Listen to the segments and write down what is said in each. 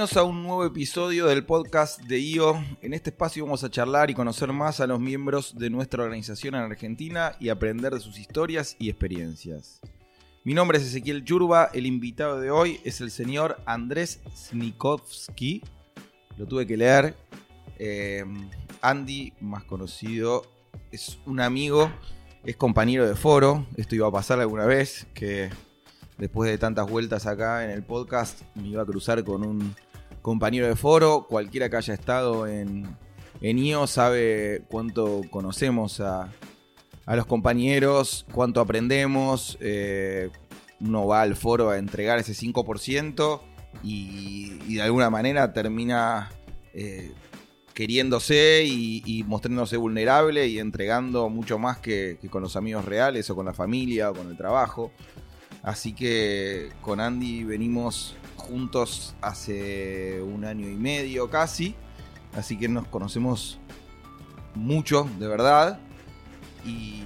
Bienvenidos a un nuevo episodio del podcast de IO. En este espacio vamos a charlar y conocer más a los miembros de nuestra organización en Argentina y aprender de sus historias y experiencias. Mi nombre es Ezequiel Yurba, el invitado de hoy es el señor Andrés Snikovsky. Lo tuve que leer. Eh, Andy, más conocido, es un amigo, es compañero de foro. Esto iba a pasar alguna vez, que después de tantas vueltas acá en el podcast, me iba a cruzar con un compañero de foro. Cualquiera que haya estado en, en IO sabe cuánto conocemos a, a los compañeros, cuánto aprendemos. Eh, uno va al foro a entregar ese 5% y, y de alguna manera termina eh, queriéndose y, mostrándose vulnerable y entregando mucho más que, con los amigos reales o con la familia o con el trabajo. Así que con Andy venimos juntos hace un año y medio casi. Así que nos conocemos mucho, de verdad. Y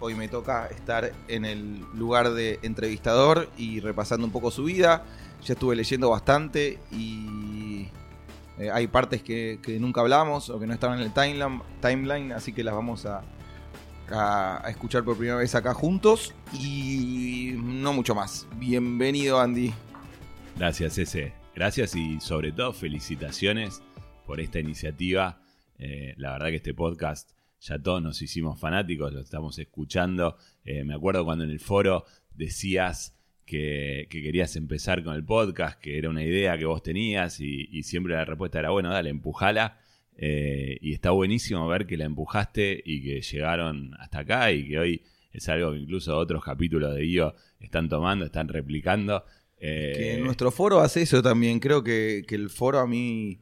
hoy me toca estar en el lugar de entrevistador y repasando un poco su vida. Ya estuve leyendo bastante y eh, hay partes que, nunca hablamos o que no estaban en el timeline, timeline así que las vamos a, escuchar por primera vez acá juntos y no mucho más. Bienvenido Andy. Gracias ese, gracias y sobre todo felicitaciones por esta iniciativa. Eh, la verdad que este podcast ya todos nos hicimos fanáticos, lo estamos escuchando. Eh, me acuerdo cuando en el foro decías que, que, querías empezar con el podcast, que era una idea que vos tenías y, y siempre la respuesta era, bueno, dale, empujala. Eh, y está buenísimo ver que la empujaste y que llegaron hasta acá y que hoy es algo que incluso otros capítulos de IO están tomando, están replicando. Eh, que nuestro foro hace eso también. Creo que, que el foro a mí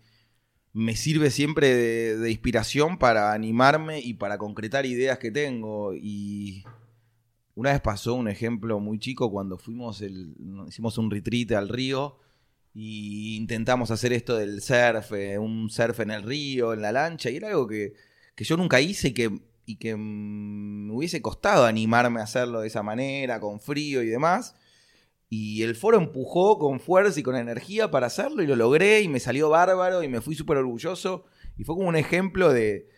me sirve siempre de, de, inspiración para animarme y para concretar ideas que tengo. Y una vez pasó un ejemplo muy chico cuando fuimos, el, hicimos un retreat al río y intentamos hacer esto del surf, eh, un surf en el río, en la lancha, y era algo que, que yo nunca hice y que, y que me hubiese costado animarme a hacerlo de esa manera, con frío y demás. Y el foro empujó con fuerza y con energía para hacerlo y lo logré y me salió bárbaro y me fui súper orgulloso. Y fue como un ejemplo de,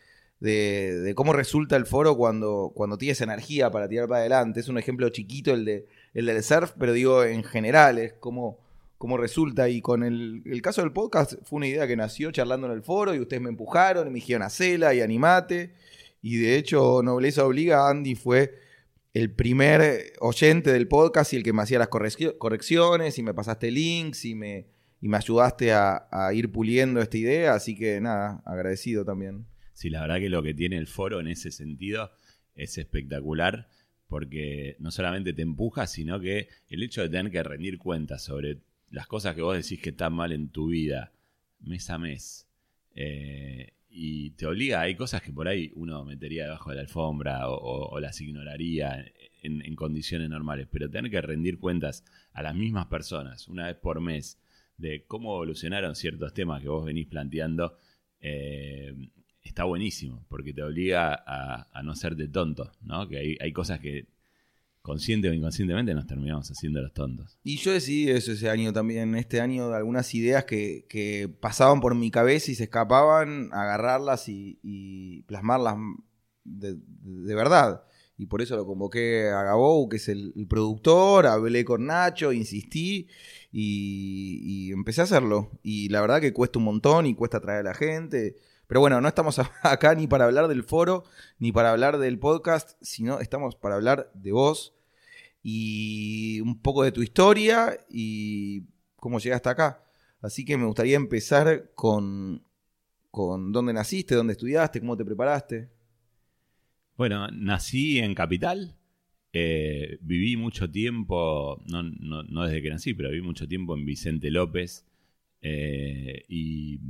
de, de, cómo resulta el foro cuando, cuando tienes energía para tirar para adelante. Es un ejemplo chiquito el, de, el del surf, pero digo en general, es como, resulta. Y con el, el, caso del podcast fue una idea que nació charlando en el foro y ustedes me empujaron y me dijeron hacela y animate. Y de hecho, Nobleza Obliga, Andy fue el primer oyente del podcast y el que me hacía las correcciones y me pasaste links y me, y me ayudaste a, a, ir puliendo esta idea, así que nada, agradecido también. Sí, la verdad que lo que tiene el foro en ese sentido es espectacular porque no solamente te empuja, sino que el hecho de tener que rendir cuentas sobre las cosas que vos decís que están mal en tu vida mes a mes eh, y te obliga, hay cosas que por ahí uno metería debajo de la alfombra o, las ignoraría en, en, condiciones normales, pero tener que rendir cuentas a las mismas personas una vez por mes de cómo evolucionaron ciertos temas que vos venís planteando, eh, está buenísimo, porque te obliga a, a no serte tonto, ¿no? Que hay, hay cosas que consciente o inconscientemente nos terminamos haciendo los tontos. Y yo decidí eso ese año también, este año, algunas ideas que, pasaban por mi cabeza y se escapaban, agarrarlas y, plasmarlas de, de, verdad. Y por eso lo convoqué a Gabou, que es el, productor, hablé con Nacho, insistí y, y, empecé a hacerlo. Y la verdad que cuesta un montón y cuesta traer a la gente. Pero bueno, no estamos acá ni para hablar del foro, ni para hablar del podcast, sino estamos para hablar de vos y un poco de tu historia y cómo llegaste acá. Así que me gustaría empezar con, con dónde naciste, dónde estudiaste, cómo te preparaste. Bueno, nací en Capital. Eh, viví mucho tiempo, no, no, desde que nací, pero viví mucho tiempo en Vicente López. Eh, y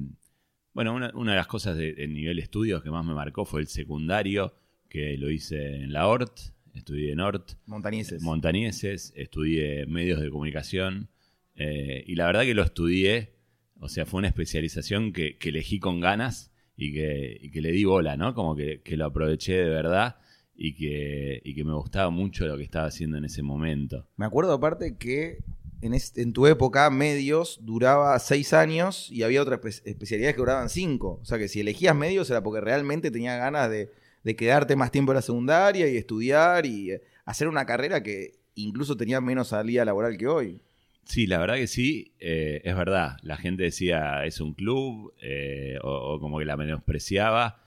bueno, una, una, de las cosas de, de nivel estudios que más me marcó fue el secundario, que lo hice en la ORT, estudié en ORT. Montañeses. Montañeses, estudié medios de comunicación. Eh, y la verdad que lo estudié, o sea, fue una especialización que, que elegí con ganas y que, y que, le di bola, ¿no? Como que, que lo aproveché de verdad y que, y que, me gustaba mucho lo que estaba haciendo en ese momento. Me acuerdo aparte que en, es- en tu época, medios, duraba seis años y había otras espe- especialidades que duraban cinco. O sea que si elegías medios era porque realmente tenías ganas de, quedarte más tiempo en la secundaria y estudiar y eh, hacer una carrera que incluso tenía menos salida laboral que hoy. Sí, la verdad que sí, eh, es verdad. La gente decía es un club eh, o, como que la menospreciaba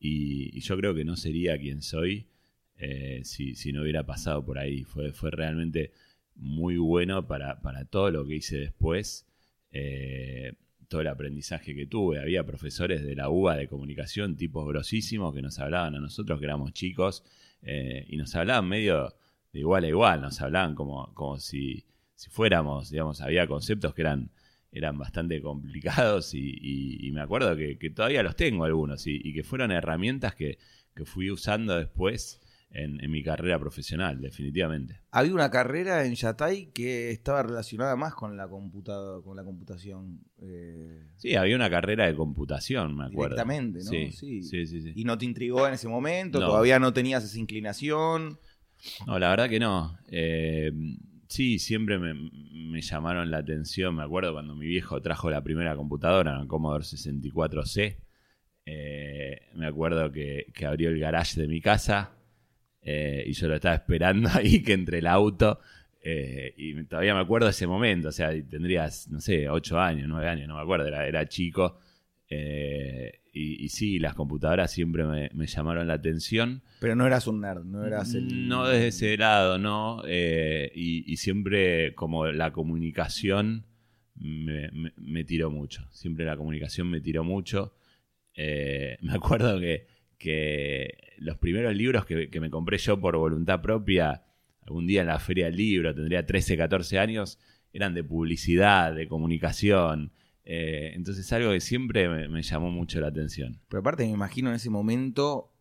y, yo creo que no sería quien soy si, si no hubiera pasado por ahí. Fue, fue realmente muy bueno para, para todo lo que hice después, eh, todo el aprendizaje que tuve. Había profesores de la UBA de comunicación, tipos grosísimos, que nos hablaban a nosotros que éramos chicos eh, y nos hablaban medio de igual a igual, nos hablaban como, como si, si fuéramos, digamos, había conceptos que eran, eran bastante complicados y, me acuerdo que, que todavía los tengo algunos y, y que fueron herramientas que, que fui usando después en, en mi carrera profesional, definitivamente. Había una carrera en Yatay que estaba relacionada más con la, computa- con la computación. eh, Sí, había una carrera de computación, me acuerdo. Directamente, ¿no? Sí, Sí. sí, sí. y no te intrigó en ese momento, No. todavía no tenías esa inclinación. No, la verdad que no. Eh, sí, siempre me, me llamaron la atención. Me acuerdo cuando mi viejo trajo la primera computadora, un Commodore 64C. Eh, me acuerdo que, que abrió el garage de mi casa eh, y yo lo estaba esperando ahí que entre el auto. eh, y todavía me acuerdo ese momento. O sea, tendrías, no sé, 8 años, 9 años, no me acuerdo, era, era chico. Eh, y, y sí, las computadoras siempre me- me llamaron la atención. Pero no eras un nerd, no eras el. No desde ese lado, no. Eh, y, y siempre como la comunicación me, me- me tiró mucho. Siempre la comunicación me tiró mucho. Me acuerdo que, que los primeros libros que, que me compré yo por voluntad propia, algún día en la feria del libro, tendría 13, 14 años, eran de publicidad, de comunicación. Eh, entonces algo que siempre me, me llamó mucho la atención. Pero aparte, me imagino en ese momento.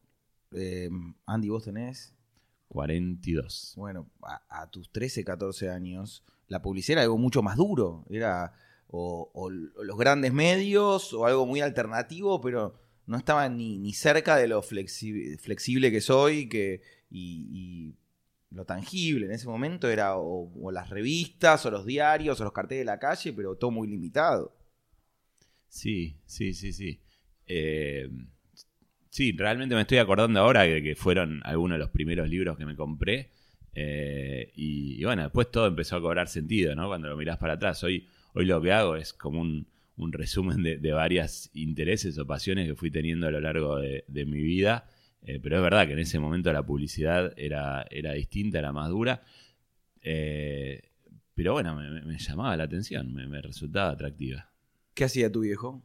eh, Andy, vos tenés. 42. Bueno, a, a tus 13, 14 años, la publicidad era algo mucho más duro. Era o, o los grandes medios o algo muy alternativo, pero no estaba ni, ni cerca de lo flexi- flexible que soy que, y, lo tangible. En ese momento era o, las revistas o los diarios o los carteles de la calle, pero todo muy limitado. Sí, sí, sí, sí. Eh, sí, realmente me estoy acordando ahora que, que fueron algunos de los primeros libros que me compré. Eh, y, y bueno, después todo empezó a cobrar sentido, ¿no? Cuando lo mirás para atrás. Hoy, hoy lo que hago es como un, un resumen de, de varias intereses o pasiones que fui teniendo a lo largo de, de mi vida. Eh, pero es verdad que en ese momento la publicidad era, era distinta, era más dura. Eh, pero bueno, me, me- me llamaba la atención, me- me resultaba atractiva. ¿Qué hacía tu viejo?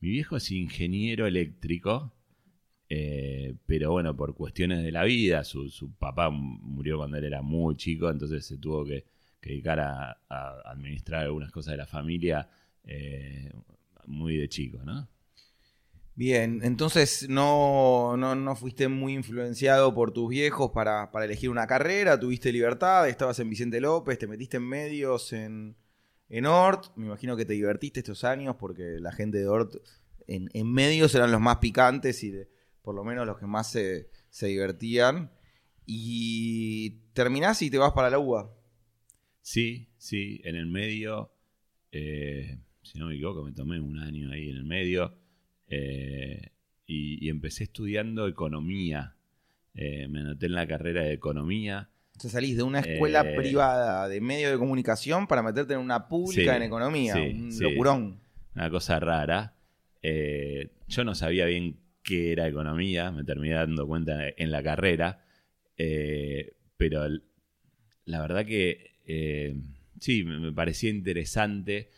Mi viejo es ingeniero eléctrico, eh, pero bueno, por cuestiones de la vida, su, su papá murió cuando él era muy chico, entonces se tuvo que, que dedicar a, a administrar algunas cosas de la familia eh, muy de chico, ¿no? Bien, entonces no, no, no fuiste muy influenciado por tus viejos para, para elegir una carrera, tuviste libertad, estabas en Vicente López, te metiste en medios en, en Ort, me imagino que te divertiste estos años porque la gente de Ort en, en medios eran los más picantes y de- por lo menos los que más se, se divertían. Y terminás y te vas para la UBA. Sí, sí, en el medio, eh, si no me equivoco, me tomé un año ahí en el medio eh, y, y empecé estudiando economía. Eh, me anoté en la carrera de economía. Sea, salís de una escuela Eh, privada de medios de comunicación para meterte en una pública Sí, en economía. sí, un sí. locurón. una cosa rara. Yo no sabía bien qué era economía, me terminé dando cuenta en la carrera, pero la verdad que sí, me parecía interesante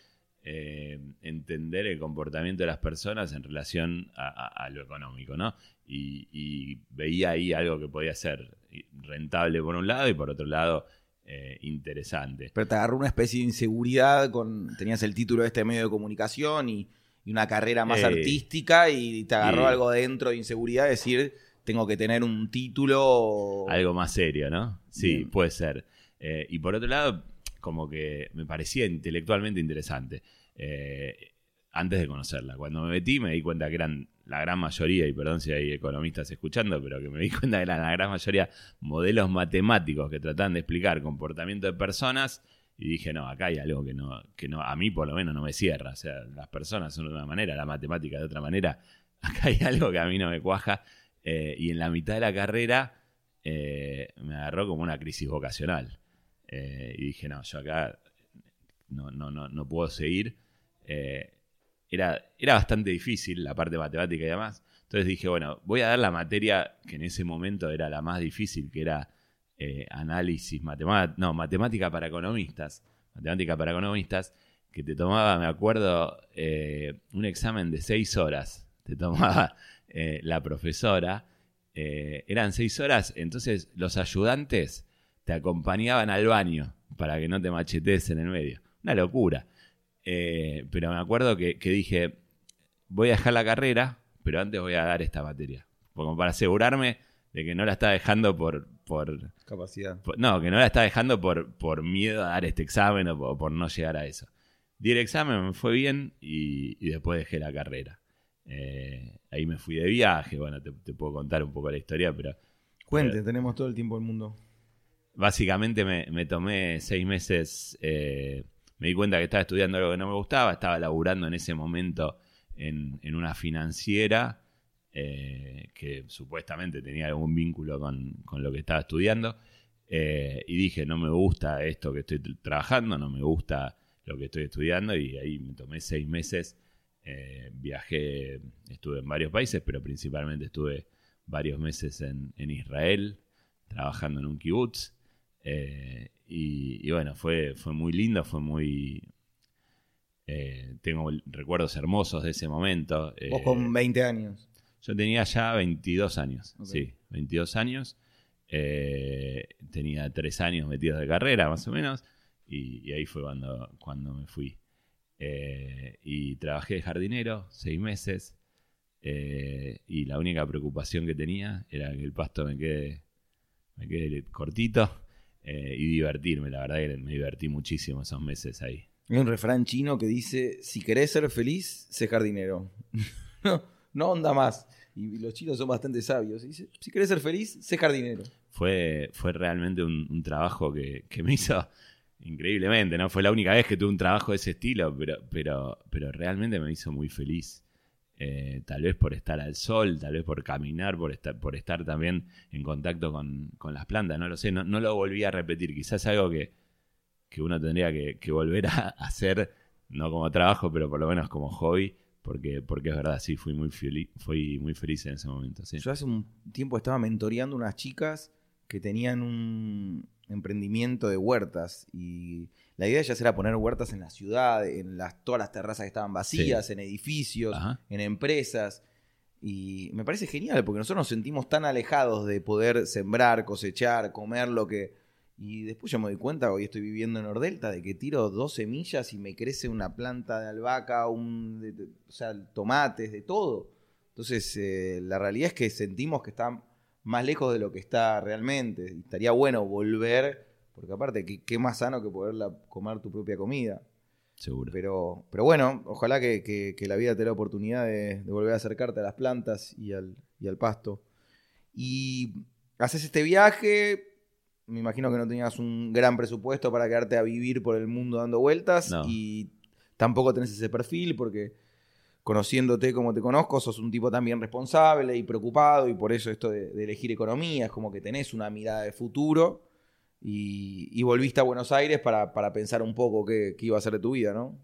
eh, entender el comportamiento de las personas en relación a, a- a lo económico, ¿no? Y, y veía ahí algo que podía ser rentable por un lado y por otro lado eh, interesante. Pero te agarró una especie de inseguridad con. Tenías el título de este medio de comunicación y, y una carrera más Eh, artística y te agarró algo dentro de inseguridad, de decir, tengo que tener un título. Algo más serio, ¿no? Sí, Bien. puede ser. Eh, y por otro lado, como que me parecía intelectualmente interesante. Eh, antes de conocerla. Cuando me metí me di cuenta que eran la gran mayoría, y perdón si hay economistas escuchando, pero que me di cuenta que eran la gran mayoría modelos matemáticos que trataban de explicar comportamiento de personas Y dije, no, acá hay algo que no, que no, a mí por lo menos no me cierra. O sea, las personas son de una manera, la matemática de otra manera. Acá hay algo que a mí no me cuaja. Eh, y en la mitad de la carrera eh, me agarró como una crisis vocacional. Y dije, no, yo acá no, no, no, no puedo seguir. Era, era bastante difícil la parte matemática y demás. Entonces dije, bueno, voy a dar la materia que en ese momento era la más difícil, que era eh, análisis, no, matemática para economistas, matemática para economistas, que te tomaba, me acuerdo, eh, un examen de seis horas, te tomaba eh, la profesora, eran seis horas, entonces los ayudantes te acompañaban al baño para que no te machetees en el medio. Una locura. Pero me acuerdo que, que dije, voy a dejar la carrera, pero antes voy a dar esta materia. Como para asegurarme de que no la está dejando por, por capacidad. no, que no la está dejando por, por miedo a dar este examen o por, no llegar a eso. Di el examen, me fue bien y, después dejé la carrera. Eh, ahí me fui de viaje, bueno, te, puedo contar un poco la historia, pero... Cuente, tenemos todo el tiempo del mundo. Básicamente me, tomé seis meses, eh, me di cuenta que estaba estudiando algo que no me gustaba, estaba laburando en ese momento en, en una financiera eh, que supuestamente tenía algún vínculo con, lo que estaba estudiando. Eh, y dije, no me gusta esto que estoy trabajando, no me gusta lo que estoy estudiando. Y ahí me tomé seis meses. Eh, viajé, estuve en varios países, pero principalmente estuve varios meses en, Israel, trabajando en un kibutz. Y, bueno, fue, fue muy lindo, fue muy, tengo recuerdos hermosos de ese momento. Vos con 20 años. Yo tenía ya 22 años, sí, 22 años. Eh, tenía 3 años metidos de carrera, más o menos, y, ahí fue cuando, cuando me fui. Eh, y trabajé de jardinero 6 meses, eh, y la única preocupación que tenía era que el pasto me quede, me quede cortito y divertirme. La verdad que me divertí muchísimo esos meses ahí. Hay un refrán chino que dice, si querés ser feliz, sé jardinero. no onda más. Y los chinos son bastante sabios. Y si querés ser feliz, sé jardinero. Fue, fue realmente un, trabajo que, me hizo increíblemente, ¿no? Fue la única vez que tuve un trabajo de ese estilo, pero, pero, pero realmente me hizo muy feliz. Eh, tal vez por estar al sol, tal vez por caminar, por estar, por estar también en contacto con, las plantas, no lo sé, no, lo volví a repetir, quizás algo que, uno tendría que, que volver a hacer, no como trabajo, pero por lo menos como hobby, porque, porque es verdad, sí, fui muy, feliz, fui muy feliz en ese momento. Yo hace un tiempo estaba mentoreando unas chicas que tenían un emprendimiento de huertas y la idea ya era poner huertas en la ciudad, en las, todas las terrazas que estaban vacías, en edificios, en empresas. Y me parece genial porque nosotros nos sentimos tan alejados de poder sembrar, cosechar, comer lo que, y después yo me doy cuenta, hoy estoy viviendo en Nordelta, de que tiro dos semillas y me crece una planta de albahaca, un, o sea, tomates, de todo. Entonces, eh, la realidad es que sentimos que está más lejos de lo que está realmente. Y estaría bueno volver, porque aparte, qué, más sano que poder comer tu propia comida. Seguro. Pero, pero bueno, ojalá que, la vida te dé la oportunidad de, volver a acercarte a las plantas y al, y al pasto. Y haces este viaje, me imagino que no tenías un gran presupuesto para quedarte a vivir por el mundo dando vueltas y tampoco tenés ese perfil porque conociéndote como te conozco, sos un tipo también responsable y preocupado y por eso esto de, elegir economía es como que tenés una mirada de futuro y, volviste a Buenos Aires para, pensar un poco qué, iba a ser de tu vida, ¿no?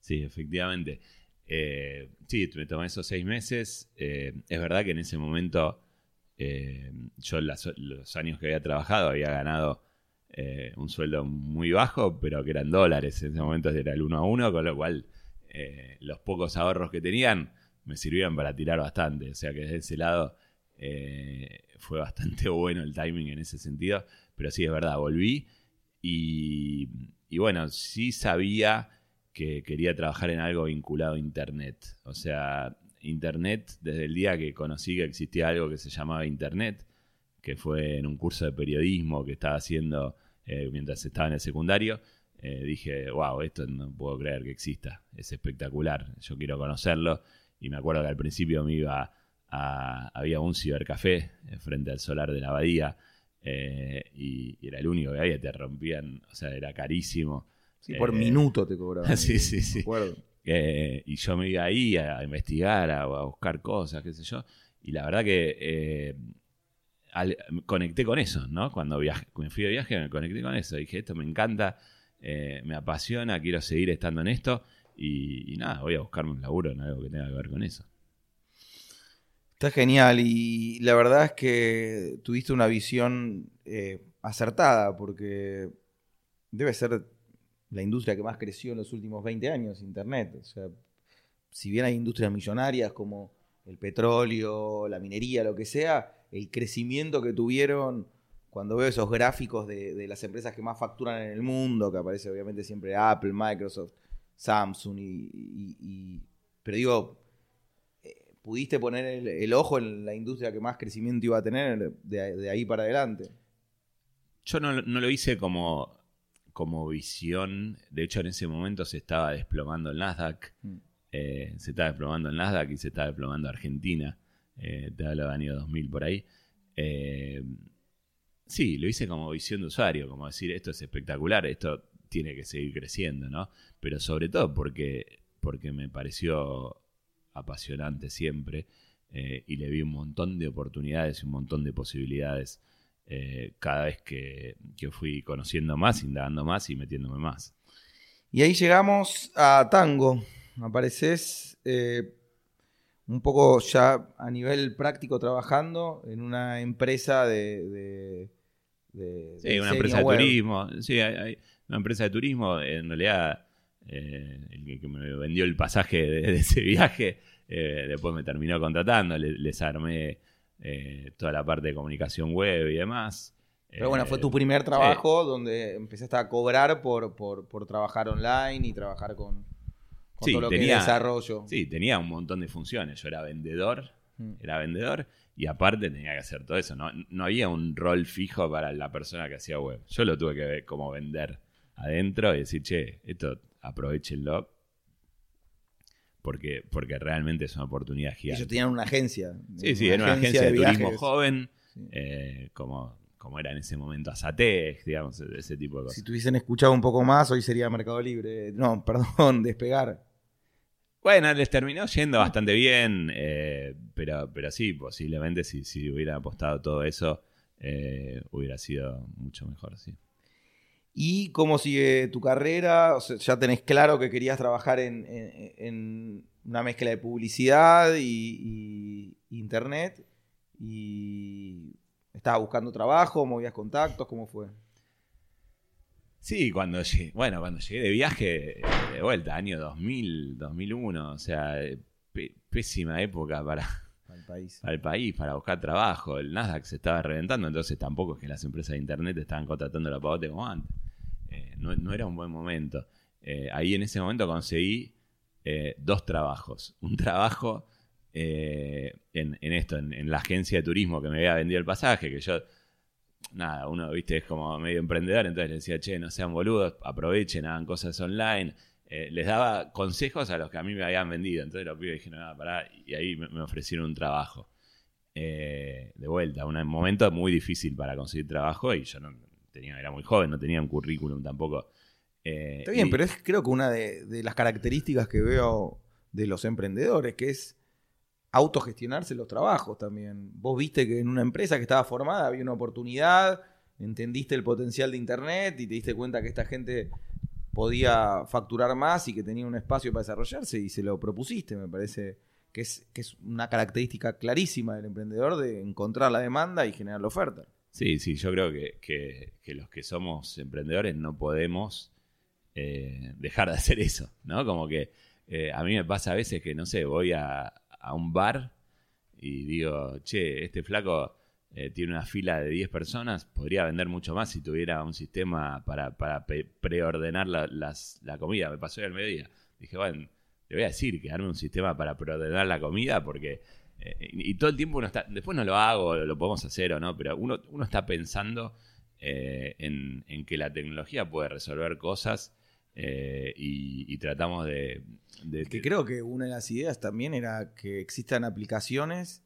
Sí, efectivamente. Eh, sí, me tomé esos seis meses. Eh, es verdad que en ese momento eh, yo los años que había trabajado había ganado un sueldo muy bajo, pero que eran dólares. En ese momento era el uno a uno, con lo cual los pocos ahorros que tenían me sirvieron para tirar bastante. O sea que desde ese lado fue bastante bueno el timing en ese sentido. Pero sí, es verdad, volví y, y bueno, sí sabía que quería trabajar en algo vinculado a Internet. O sea, Internet desde el día que conocí que existía algo que se llamaba Internet, que fue en un curso de periodismo que estaba haciendo eh, mientras estaba en el secundario. Eh, dije, wow, esto no puedo creer que exista, es espectacular, yo quiero conocerlo. Y me acuerdo que al principio me iba a, había un cibercafé eh, frente al solar de la abadía y, era el único que había, te rompían, o sea, era carísimo. Sí, por Eh, minuto te cobraban. sí, sí, sí. Acuerdo. Eh, y yo me iba ahí a, investigar, a, a buscar cosas, qué sé yo. Y la verdad que eh, al- conecté con eso, ¿no? Cuando viaje, me fui de viaje me conecté con eso. Dije, esto me encanta, eh, me apasiona, quiero seguir estando en esto. Y, y nada, voy a buscarme un laburo en algo que tenga que ver con eso. Está genial y la verdad es que tuviste una visión eh, acertada porque debe ser la industria que más creció en los últimos 20 años, Internet. O sea, si bien hay industrias millonarias como el petróleo, la minería, lo que sea, el crecimiento que tuvieron cuando veo esos gráficos de, las empresas que más facturan en el mundo, que aparece obviamente siempre Apple, Microsoft, Samsung, y, y- y- pero digo, pudiste poner el, el ojo en la industria que más crecimiento iba a tener de, de ahí para adelante. Yo no, no lo hice como, como visión. De hecho, en ese momento se estaba desplomando el Nasdaq. Mm. Eh, se estaba desplomando el Nasdaq y se estaba desplomando Argentina. Eh, te hablo del año 2000 por ahí. Eh, sí, lo hice como visión de usuario, como decir, esto es espectacular, esto tiene que seguir creciendo, ¿no? Pero sobre todo porque, porque me pareció apasionante siempre eh, y le vi un montón de oportunidades y un montón de posibilidades eh, cada vez que, que fui conociendo más, indagando más y metiéndome más. Y ahí llegamos a Tango. Apareces eh, un poco ya a nivel práctico trabajando en una empresa de... de- de- Sí, de una empresa de turismo. Sí, hay, hay una empresa de turismo. En realidad, eh, el que, que me vendió el pasaje de, de ese viaje, eh, después me terminó contratando. le- les armé eh, toda la parte de comunicación web y demás. Pero bueno, fue tu primer trabajo donde empezaste a cobrar por, por, por trabajar online y trabajar con, con Sí, todo lo que tenía- es desarrollo. Sí, tenía un montón de funciones. Yo era vendedor, Mm. era vendedor y aparte tenía que hacer todo eso. No, no había un rol fijo para la persona que hacía web. Yo lo tuve que ver como vender adentro y decir, che, esto aprovechenlo porque, porque realmente es una oportunidad Ellos gigante. tenían una agencia. Sí, sí, era una agencia de, turismo viajes. joven, Sí. eh, como, como era en ese momento Azatec, digamos, ese tipo de cosas. Si tuviesen escuchado un poco más, hoy sería Mercado Libre. No, perdón, Despegar. Bueno, les terminó yendo bastante bien, eh, pero, pero sí, posiblemente si, si hubieran apostado todo eso, eh, hubiera sido mucho mejor, sí. ¿Y cómo sigue tu carrera? O sea, ya tenés claro que querías trabajar en, en- en una mezcla de publicidad y, y internet. Y estabas buscando trabajo, movías contactos, ¿cómo fue? Sí, cuando llegué, bueno, cuando llegué de viaje, de vuelta, año 2000, 2001, o sea, eh, pésima época para, Al país. para el país, para buscar trabajo. El Nasdaq se estaba reventando, entonces tampoco es que las empresas de internet estaban contratando la pavote como antes. Eh, no, era un buen momento. Eh, ahí en ese momento conseguí eh, dos trabajos. Un trabajo en, esto, en, la agencia de turismo que me había vendido el pasaje, que yo, nada, uno, viste, es como medio emprendedor, entonces le decía, che, no sean boludos, aprovechen, hagan cosas online. Les daba consejos a los que a mí me habían vendido. Entonces los pibes dijeron, nada, pará, y ahí me, ofrecieron un trabajo. De vuelta, un momento muy difícil para conseguir trabajo y yo no tenía, era muy joven, no tenía un currículum tampoco. Eh, Está bien, y- pero es creo que una de, de las características que veo de los emprendedores, que es autogestionarse los trabajos también. Vos viste que en una empresa que estaba formada había una oportunidad, entendiste el potencial de Internet y te diste cuenta que esta gente podía facturar más y que tenía un espacio para desarrollarse y se lo propusiste, me parece que es, que es una característica clarísima del emprendedor de encontrar la demanda y generar la oferta. Sí, sí, yo creo que, que- los que somos emprendedores no podemos eh, dejar de hacer eso, ¿no? Como que eh, a mí me pasa a veces que, no sé, voy a, a un bar y digo, che, este flaco eh, tiene una fila de 10 personas, podría vender mucho más si tuviera un sistema para, para preordenar la, las- la comida. Me pasó hoy al mediodía. Dije, bueno, le voy a decir que arme un sistema para preordenar la comida porque eh, y, y todo el tiempo uno está, después no lo hago, lo podemos hacer o no, pero uno, uno está pensando eh, en, en que la tecnología puede resolver cosas eh, y, y tratamos de... de- Que creo que una de las ideas también era que existan aplicaciones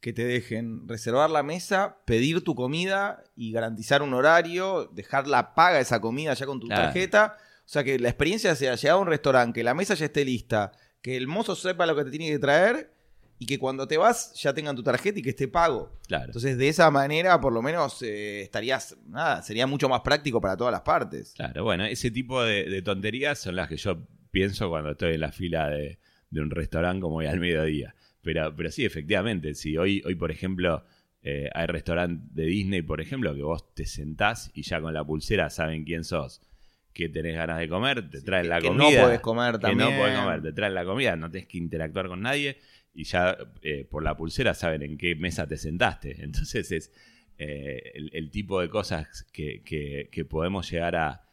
que te dejen reservar la mesa, pedir tu comida y garantizar un horario, dejar la paga esa comida ya con tu Claro. tarjeta. O sea, que la experiencia sea llegar a un restaurante, que la mesa ya esté lista, que el mozo sepa lo que te tiene que traer y que cuando te vas ya tengan tu tarjeta y que esté pago. Claro. Entonces, de esa manera, por lo menos, eh, estarías, nada, sería mucho más práctico para todas las partes. Claro, bueno, ese tipo de, de tonterías son las que yo pienso cuando estoy en la fila de, de un restaurante como hoy al mediodía. Pero, pero sí, efectivamente, si hoy, hoy por ejemplo, eh, hay restaurante de Disney, por ejemplo, que vos te sentás y ya con la pulsera saben quién sos, que tenés ganas de comer, te traen la que comida. no podés comer que también. no podés comer, te traen la comida, no tenés que interactuar con nadie y ya eh, por la pulsera saben en qué mesa te sentaste. Entonces es eh, el, tipo de cosas que, que- podemos llegar a,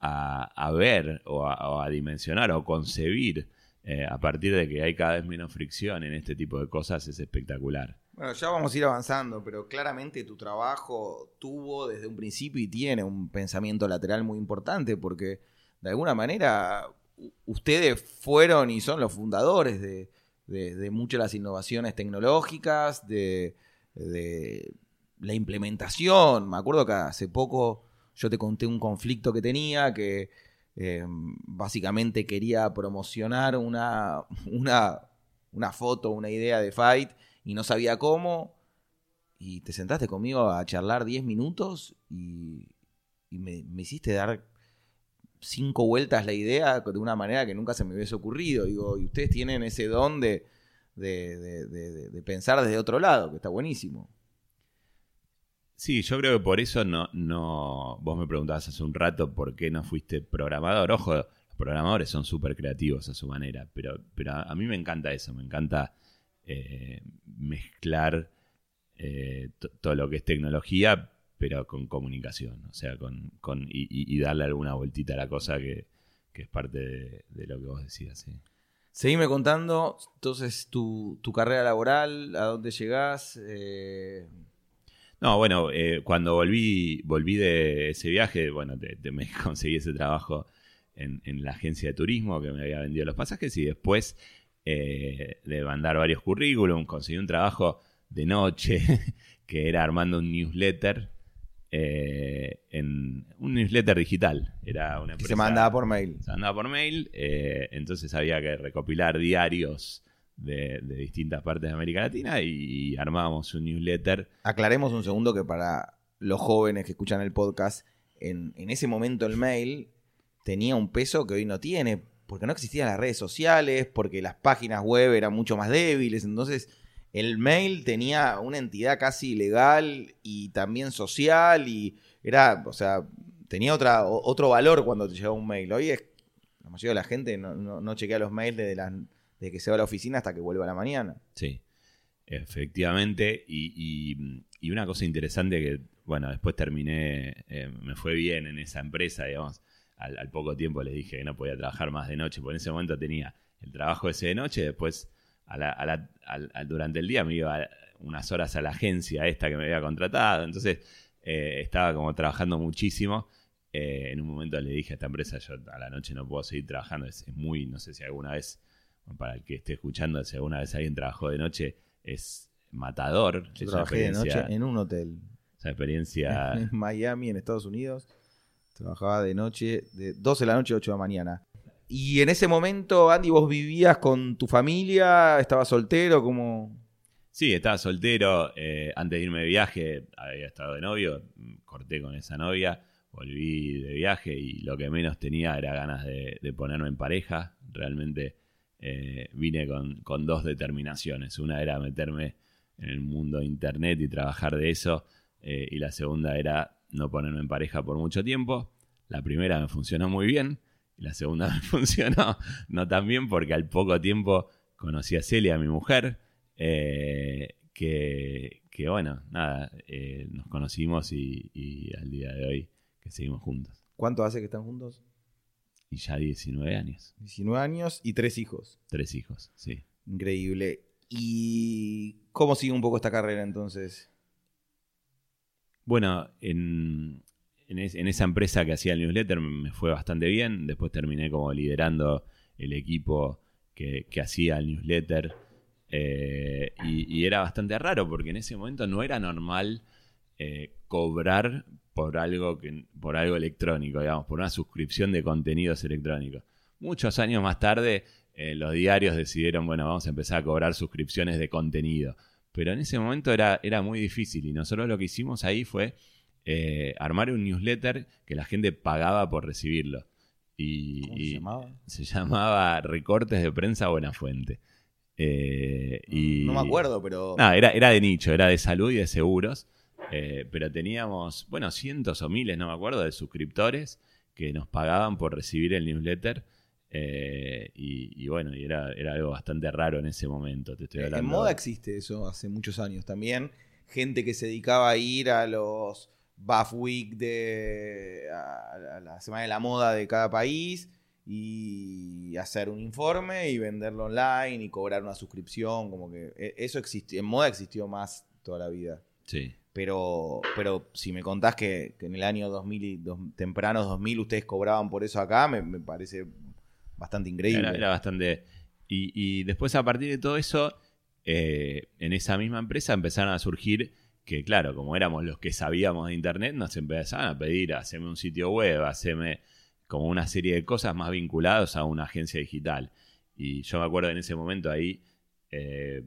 a- ver o a, dimensionar o concebir eh, a partir de que hay cada vez menos fricción en este tipo de cosas es espectacular. Bueno, ya vamos a ir avanzando, pero claramente tu trabajo tuvo desde un principio y tiene un pensamiento lateral muy importante, porque de alguna manera ustedes fueron y son los fundadores de, de- de muchas de las innovaciones tecnológicas, de, la implementación. Me acuerdo que hace poco yo te conté un conflicto que tenía, que eh, básicamente quería promocionar una, una, una foto, una idea de Fight y no sabía cómo. Y te sentaste conmigo a charlar 10 minutos y, me hiciste dar cinco vueltas la idea de una manera que nunca se me hubiese ocurrido. Digo, y ustedes tienen ese don de, de, de- pensar desde otro lado, que está buenísimo. Sí, yo creo que por eso no, no. Vos me preguntabas hace un rato por qué no fuiste programador. Ojo, los programadores son súper creativos a su manera, pero, pero a, mí me encanta eso, me encanta eh, mezclar eh, to- todo lo que es tecnología, pero con comunicación, o sea, con, con y, y- darle alguna vueltita a la cosa que, que es parte de, de lo que vos decías. Sí. Seguime contando, entonces, tu, tu carrera laboral, a dónde llegás. Eh, No, bueno, eh, cuando volví, volví de ese viaje, bueno, te- te- me conseguí ese trabajo en, en la agencia de turismo que me había vendido los pasajes y después eh, de mandar varios currículum, conseguí un trabajo de noche que era armando un newsletter, eh, en un newsletter digital. Era una empresa, se mandaba por mail. se mandaba por mail, eh, entonces había que recopilar diarios de, de distintas partes de América Latina y, y armábamos un newsletter Aclaremos un segundo que para los jóvenes que escuchan el podcast, en, en ese momento el mail tenía un peso que hoy no tiene, porque no existían las redes sociales, porque las páginas web eran mucho más débiles, entonces el mail tenía una entidad casi legal y también social y era, o sea, tenía otra, otro valor cuando te llegaba un mail. Hoy es, la mayoría de la gente no, no- chequea los mails desde, que se va a la oficina hasta que vuelve a la mañana. Sí, efectivamente. Y, y- y una cosa interesante que, bueno, después terminé, eh, me fue bien en esa empresa, digamos. Al, al poco tiempo les dije que no podía trabajar más de noche, porque en ese momento tenía el trabajo ese de noche, después a la- a la- al- durante el día me iba unas horas a la agencia esta que me había contratado, entonces eh, estaba como trabajando muchísimo. Eh, en un momento le dije a esta empresa, yo a la noche no puedo seguir trabajando, es, es muy, no sé si alguna vez, para el que esté escuchando, si alguna vez alguien trabajó de noche, es matador. Yo trabajé de noche en un hotel. esa experiencia en Miami, en Estados Unidos. Trabajaba de noche, de 12 de la noche a 8 de la mañana. Y en ese momento, Andy, vos vivías con tu familia, estabas soltero, como... Sí, estaba soltero. eh, antes de irme de viaje, había estado de novio. Corté con esa novia. Volví de viaje y lo que menos tenía era ganas de, de ponerme en pareja. Realmente eh, vine con, con dos determinaciones. Una era meterme en el mundo de internet y trabajar de eso. eh, y la segunda era no ponerme en pareja por mucho tiempo. La primera me funcionó muy bien. Y la segunda me funcionó no tan bien porque al poco tiempo conocí a Celia, mi mujer. eh, que, que bueno, nada, eh, nos conocimos y, y al día de hoy que seguimos juntos. ¿Cuánto hace que están juntos? Y ya 19 años, 19 años y tres hijos. tres hijos, sí. Increíble. ¿Y cómo sigue un poco esta carrera entonces? Bueno, en, en, es- en esa empresa que hacía el newsletter me fue bastante bien. Después terminé como liderando el equipo que, hacía el newsletter. Eh, y, y era bastante raro porque en ese momento no era normal eh, cobrar por algo, que, por algo electrónico, digamos, por una suscripción de contenidos electrónicos. Muchos años más tarde, eh, los diarios decidieron, bueno, vamos a empezar a cobrar suscripciones de contenido. Pero en ese momento era, era muy difícil y nosotros lo que hicimos ahí fue eh, armar un newsletter que la gente pagaba por recibirlo. Y, ¿Cómo se y llamaba? se llamaba Recortes de Prensa Buena Fuente. Eh, y, No me acuerdo, pero. no, era, era de nicho, era de salud y de seguros. eh, pero teníamos, bueno, cientos o miles, no me acuerdo, de suscriptores que nos pagaban por recibir el newsletter. eh, y, y bueno, y era, era algo bastante raro en ese momento. Te estoy en hablando. moda existe eso hace muchos años también. Gente que se dedicaba a ir a los Buff Week de. a, a la Semana de la Moda de cada país y hacer un informe y venderlo online y cobrar una suscripción. Como que e- eso existió. En moda existió más toda la vida. Sí. Pero, pero si me contás que, que en el año 2000 y dos, tempranos 2000 ustedes cobraban por eso acá, me, me parece bastante increíble. Era, era bastante. Y, y después, a partir de todo eso, eh, en esa misma empresa empezaron a surgir que, claro, como éramos los que sabíamos de internet, nos empezaban a pedir, haceme un sitio web, haceme como una serie de cosas más vinculadas a una agencia digital. Y yo me acuerdo en ese momento ahí, eh,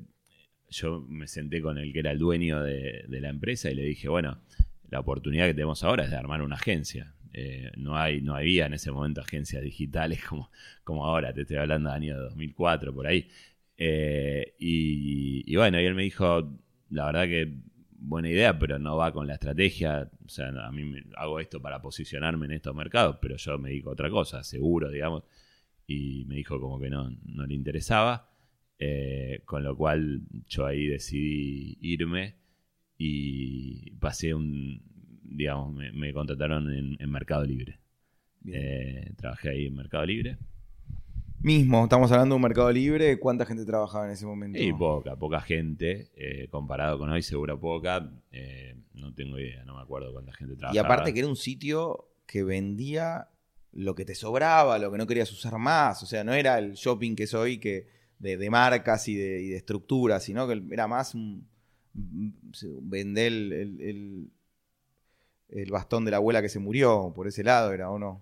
yo me senté con el que era el dueño de, la empresa y le dije, bueno, la oportunidad que tenemos ahora es de armar una agencia. Eh, no, hay, no había en ese momento agencias digitales como, como ahora, te estoy hablando de año 2004, por ahí. Eh, y, y bueno, y él me dijo, la verdad que buena idea, pero no va con la estrategia. O sea, a mí me, hago esto para posicionarme en estos mercados, pero yo me dijo otra cosa, seguro, digamos. Y me dijo como que no, no le interesaba. Eh, con lo cual yo ahí decidí irme y pasé un, digamos, me, me contrataron en, en Mercado Libre. Eh, trabajé ahí en Mercado Libre. Mismo, estamos hablando de un mercado libre. ¿Cuánta gente trabajaba en ese momento? Y poca, poca gente, eh, comparado con hoy, seguro poca. eh, no tengo idea, no me acuerdo cuánta gente y trabajaba. aparte que era un sitio que vendía lo que te sobraba, lo que no querías usar más. O sea, no era el shopping que soy que de, de marcas y de, y de estructuras, sino que era más un, un- vender el, el- el- el bastón de la abuela que se murió. Por ese lado era, ¿o no?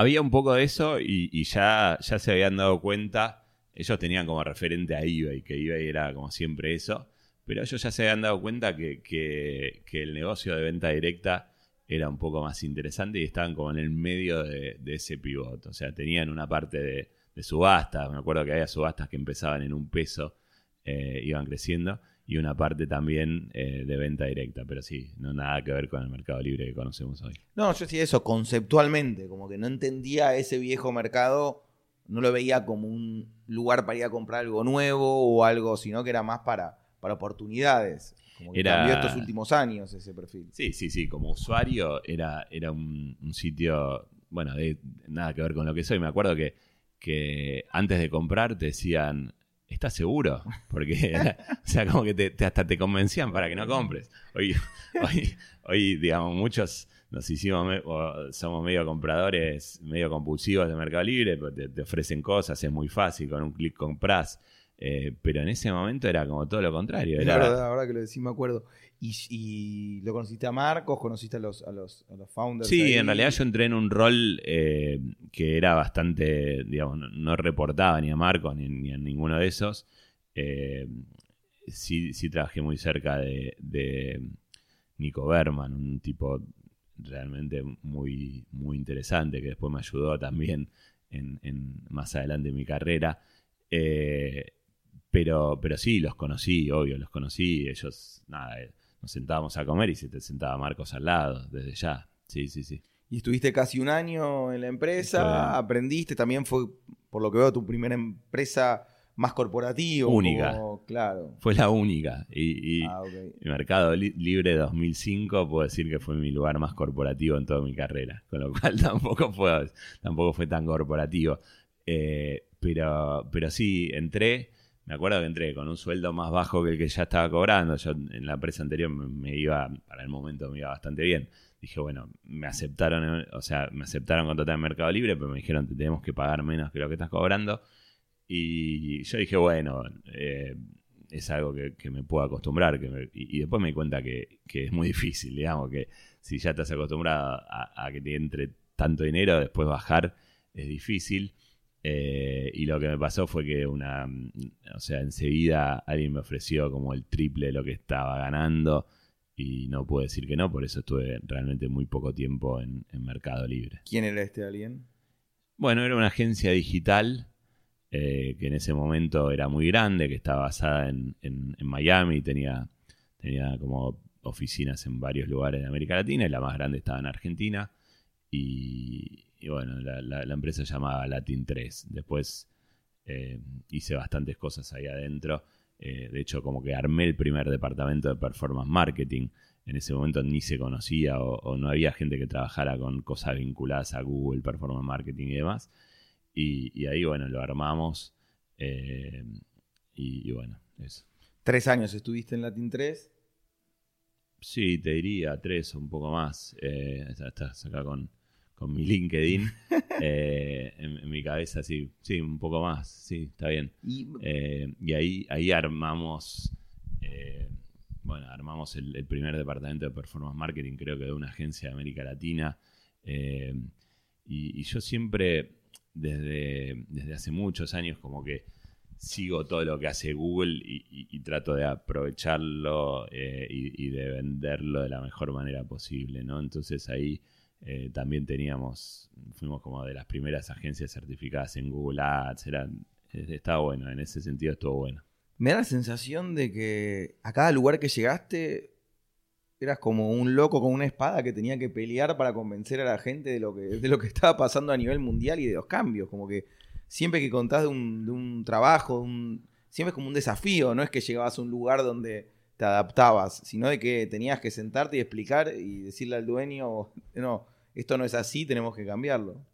Había un poco de eso y, ya, ya se habían dado cuenta, ellos tenían como referente a eBay, que eBay era como siempre eso, pero ellos ya se habían dado cuenta que, que- el negocio de venta directa era un poco más interesante y estaban como en el medio de, de ese pivot. O sea, tenían una parte de, de subastas, me acuerdo que había subastas que empezaban en un peso, eh, iban creciendo, y una parte también eh, de venta directa, pero sí, no nada que ver con el mercado libre que conocemos hoy. No, yo decía eso conceptualmente, como que no entendía ese viejo mercado, no lo veía como un lugar para ir a comprar algo nuevo o algo, sino que era más para, para oportunidades. Como que Era- cambió estos últimos años ese perfil. Sí, sí, sí, como usuario era, era un, un sitio, bueno, de nada que ver con lo que soy. Me acuerdo que, que antes de comprar te decían, ¿estás seguro? Porque, o sea, como que te, te- hasta te convencían para que no compres. Hoy, hoy, hoy digamos, muchos nos hicimos, me- somos medio compradores, medio compulsivos de Mercado Libre, pero te, te ofrecen cosas, es muy fácil, con un clic compras. Eh, pero en ese momento era como todo lo contrario. Era, verdad, ahora que lo decís me acuerdo. Y, y lo conociste a Marcos, conociste a los, a los, a los founders. Sí, ahí. en realidad yo entré en un rol eh, que era bastante, digamos, no, no reportaba ni a Marcos ni, ni a ninguno de esos. Eh, sí, sí trabajé muy cerca de, de Nico Berman, un tipo realmente muy, muy interesante que después me ayudó también en, en- más adelante en mi carrera. Eh, pero, pero sí, los conocí, obvio, los conocí. Ellos, nada, eh, nos sentábamos a comer y se te sentaba Marcos al lado, desde ya. Sí, sí, sí. Y estuviste casi un año en la empresa, aprendiste, también fue, por lo que veo, tu primera empresa más corporativa. Única. como- claro. Fue la única. Y, y Ah, el Mercado Li- Libre 2005 puedo decir que fue mi lugar más corporativo en toda mi carrera. Con lo cual tampoco fue, tampoco fue tan corporativo. Eh, pero, pero sí, entré. Me acuerdo que entré con un sueldo más bajo que el que ya estaba cobrando. Yo en la empresa anterior me, me iba, para el momento me iba bastante bien. Dije, bueno, me aceptaron, o sea, me aceptaron contratar en Mercado Libre, pero me dijeron, te tenemos que pagar menos que lo que estás cobrando. Y yo dije, bueno, eh, es algo que, me puedo acostumbrar. Que y, después me di cuenta que, es muy difícil, digamos, que si ya estás acostumbrado a, que te entre tanto dinero, después bajar es difícil. Eh, y lo que me pasó fue que una, o sea, enseguida alguien me ofreció como el triple de lo que estaba ganando y no pude decir que no, por eso estuve realmente muy poco tiempo en, Mercado Libre. ¿Quién era este alguien? Bueno, era una agencia digital eh, que en ese momento era muy grande, que estaba basada en, Miami, tenía, tenía como oficinas en varios lugares de América Latina y la más grande estaba en Argentina. Y, bueno, la, empresa se llamaba Latin 3. Después eh, hice bastantes cosas ahí adentro. Eh, de hecho, como que armé el primer departamento de performance marketing. En ese momento ni se conocía o, no había gente que trabajara con cosas vinculadas a Google, performance marketing y demás. Y, ahí, bueno, lo armamos. Eh, y, bueno, eso. ¿Tres años estuviste en Latin 3? Sí, te diría tres o un poco más. Estás acá con, con mi LinkedIn. Eh, en, mi cabeza, sí, sí, un poco más, sí, está bien. Y, eh, ahí, ahí armamos, eh, bueno, armamos el, primer departamento de performance marketing, creo que de una agencia de América Latina. Y, yo siempre, desde, desde hace muchos años, como que sigo todo lo que hace Google y, trato de aprovecharlo y, y, de venderlo de la mejor manera posible, ¿no? Entonces ahí eh, también teníamos, fuimos como de las primeras agencias certificadas en Google Ads, era, estaba bueno, en ese sentido estuvo bueno. Me da la sensación de que a cada lugar que llegaste eras como un loco con una espada que tenía que pelear para convencer a la gente de lo que, de lo que estaba pasando a nivel mundial y de los cambios. Como que siempre que contás de un, de un trabajo, siempre es como un desafío, no es que llegabas a un lugar donde te adaptabas, sino de que tenías que sentarte y explicar y decirle al dueño, no, esto no es así, tenemos que cambiarlo.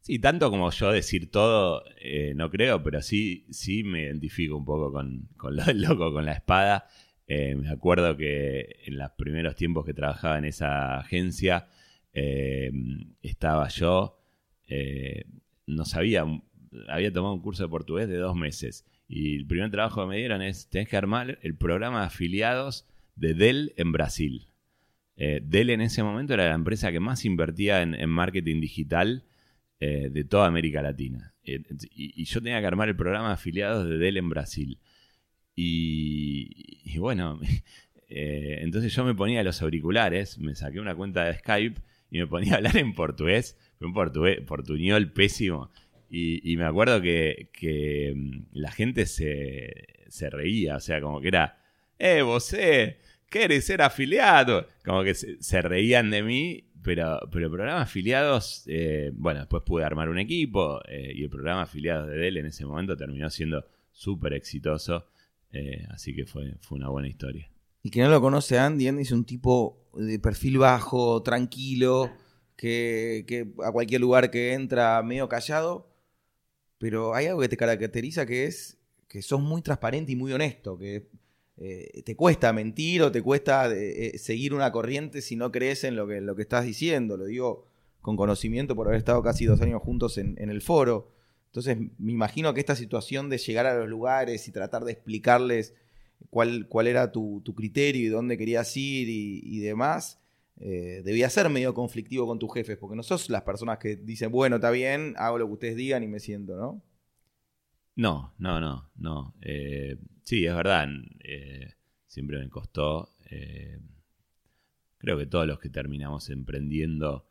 Sí, tanto como yo decir todo, eh, no creo, pero sí, sí me identifico un poco con, con lo del loco, con la espada. Eh, me acuerdo que en los primeros tiempos que trabajaba en esa agencia, eh, estaba yo, no sabía, había tomado un curso de portugués de dos meses y el primer trabajo que me dieron es, tenés que armar el programa de afiliados de Dell en Brasil. Eh, Dell en ese momento era la empresa que más invertía en, marketing digital eh, de toda América Latina. Eh, y, yo tenía que armar el programa de afiliados de Dell en Brasil. Y, bueno, entonces yo me ponía los auriculares, me saqué una cuenta de Skype y me ponía a hablar en portugués, un portugués, portuñol pésimo. Y, me acuerdo que, mm, la gente se, reía, o sea, como que era, eh, vos, eh, ¿querés ser afiliado? Como que se, reían de mí, pero, pero el programa afiliados, eh, bueno, después pude armar un equipo eh, y el programa afiliados de Dell en ese momento terminó siendo súper exitoso, eh, así que fue, fue una buena historia. Y que no lo conoce Andy, Andy es un tipo de perfil bajo, tranquilo, que, que a cualquier lugar que entra medio callado pero hay algo que te caracteriza que es que sos muy transparente y muy honesto, que eh, te cuesta mentir o te cuesta eh, eh, seguir una corriente si no crees en lo que, lo que estás diciendo. Lo digo con conocimiento por haber estado casi dos años juntos en, el foro. Entonces me imagino que esta situación de llegar a los lugares y tratar de explicarles cuál, cuál era tu, criterio y dónde querías ir y demás, debía ser medio conflictivo con tus jefes, porque no sos las personas que dicen, bueno, está bien, hago lo que ustedes digan y me siento, ¿no? No, no, no, no. Sí, es verdad, eh, siempre me costó. creo que todos los que terminamos emprendiendo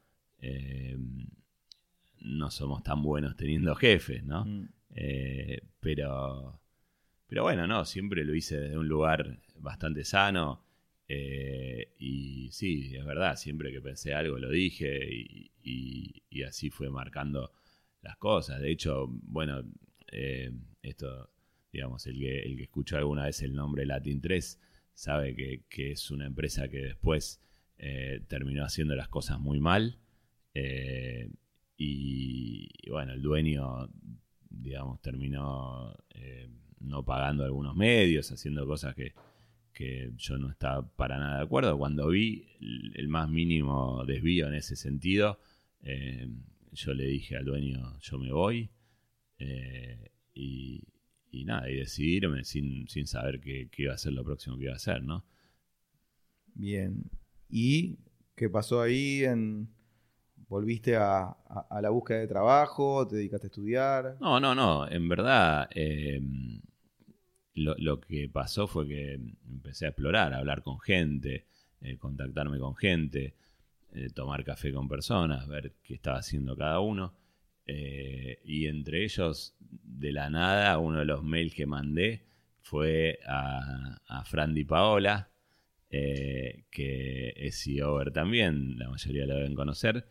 no somos tan buenos teniendo jefes, ¿no? Mm. pero, pero bueno, no, siempre lo hice desde un lugar bastante sano. Eh, y sí, es verdad, siempre que pensé algo lo dije y, así fue marcando las cosas. De hecho, bueno, eh, esto, digamos, el que, el que escuchó alguna vez el nombre Latin 3 sabe que, es una empresa que después eh, terminó haciendo las cosas muy mal. y, bueno, el dueño, digamos, terminó no pagando algunos medios, haciendo cosas que, que yo no estaba para nada de acuerdo. Cuando vi el más mínimo desvío en ese sentido, eh, yo le dije al dueño, yo me voy. Eh, y, y nada, y decidirme sin, sin saber qué, qué iba a ser lo próximo que iba a hacer, ¿no? Bien. ¿Y qué pasó ahí? En... ¿Volviste a, a- a la búsqueda de trabajo? ¿Te dedicaste a estudiar? No, no, no. En verdad, eh, lo, lo que pasó fue que empecé a explorar, a hablar con gente, eh, contactarme con gente, eh, tomar café con personas, ver qué estaba haciendo cada uno. Eh, y entre ellos, de la nada, uno de los mails que mandé fue a, Fran Di Paola, eh, que es CEO también, la mayoría lo deben conocer.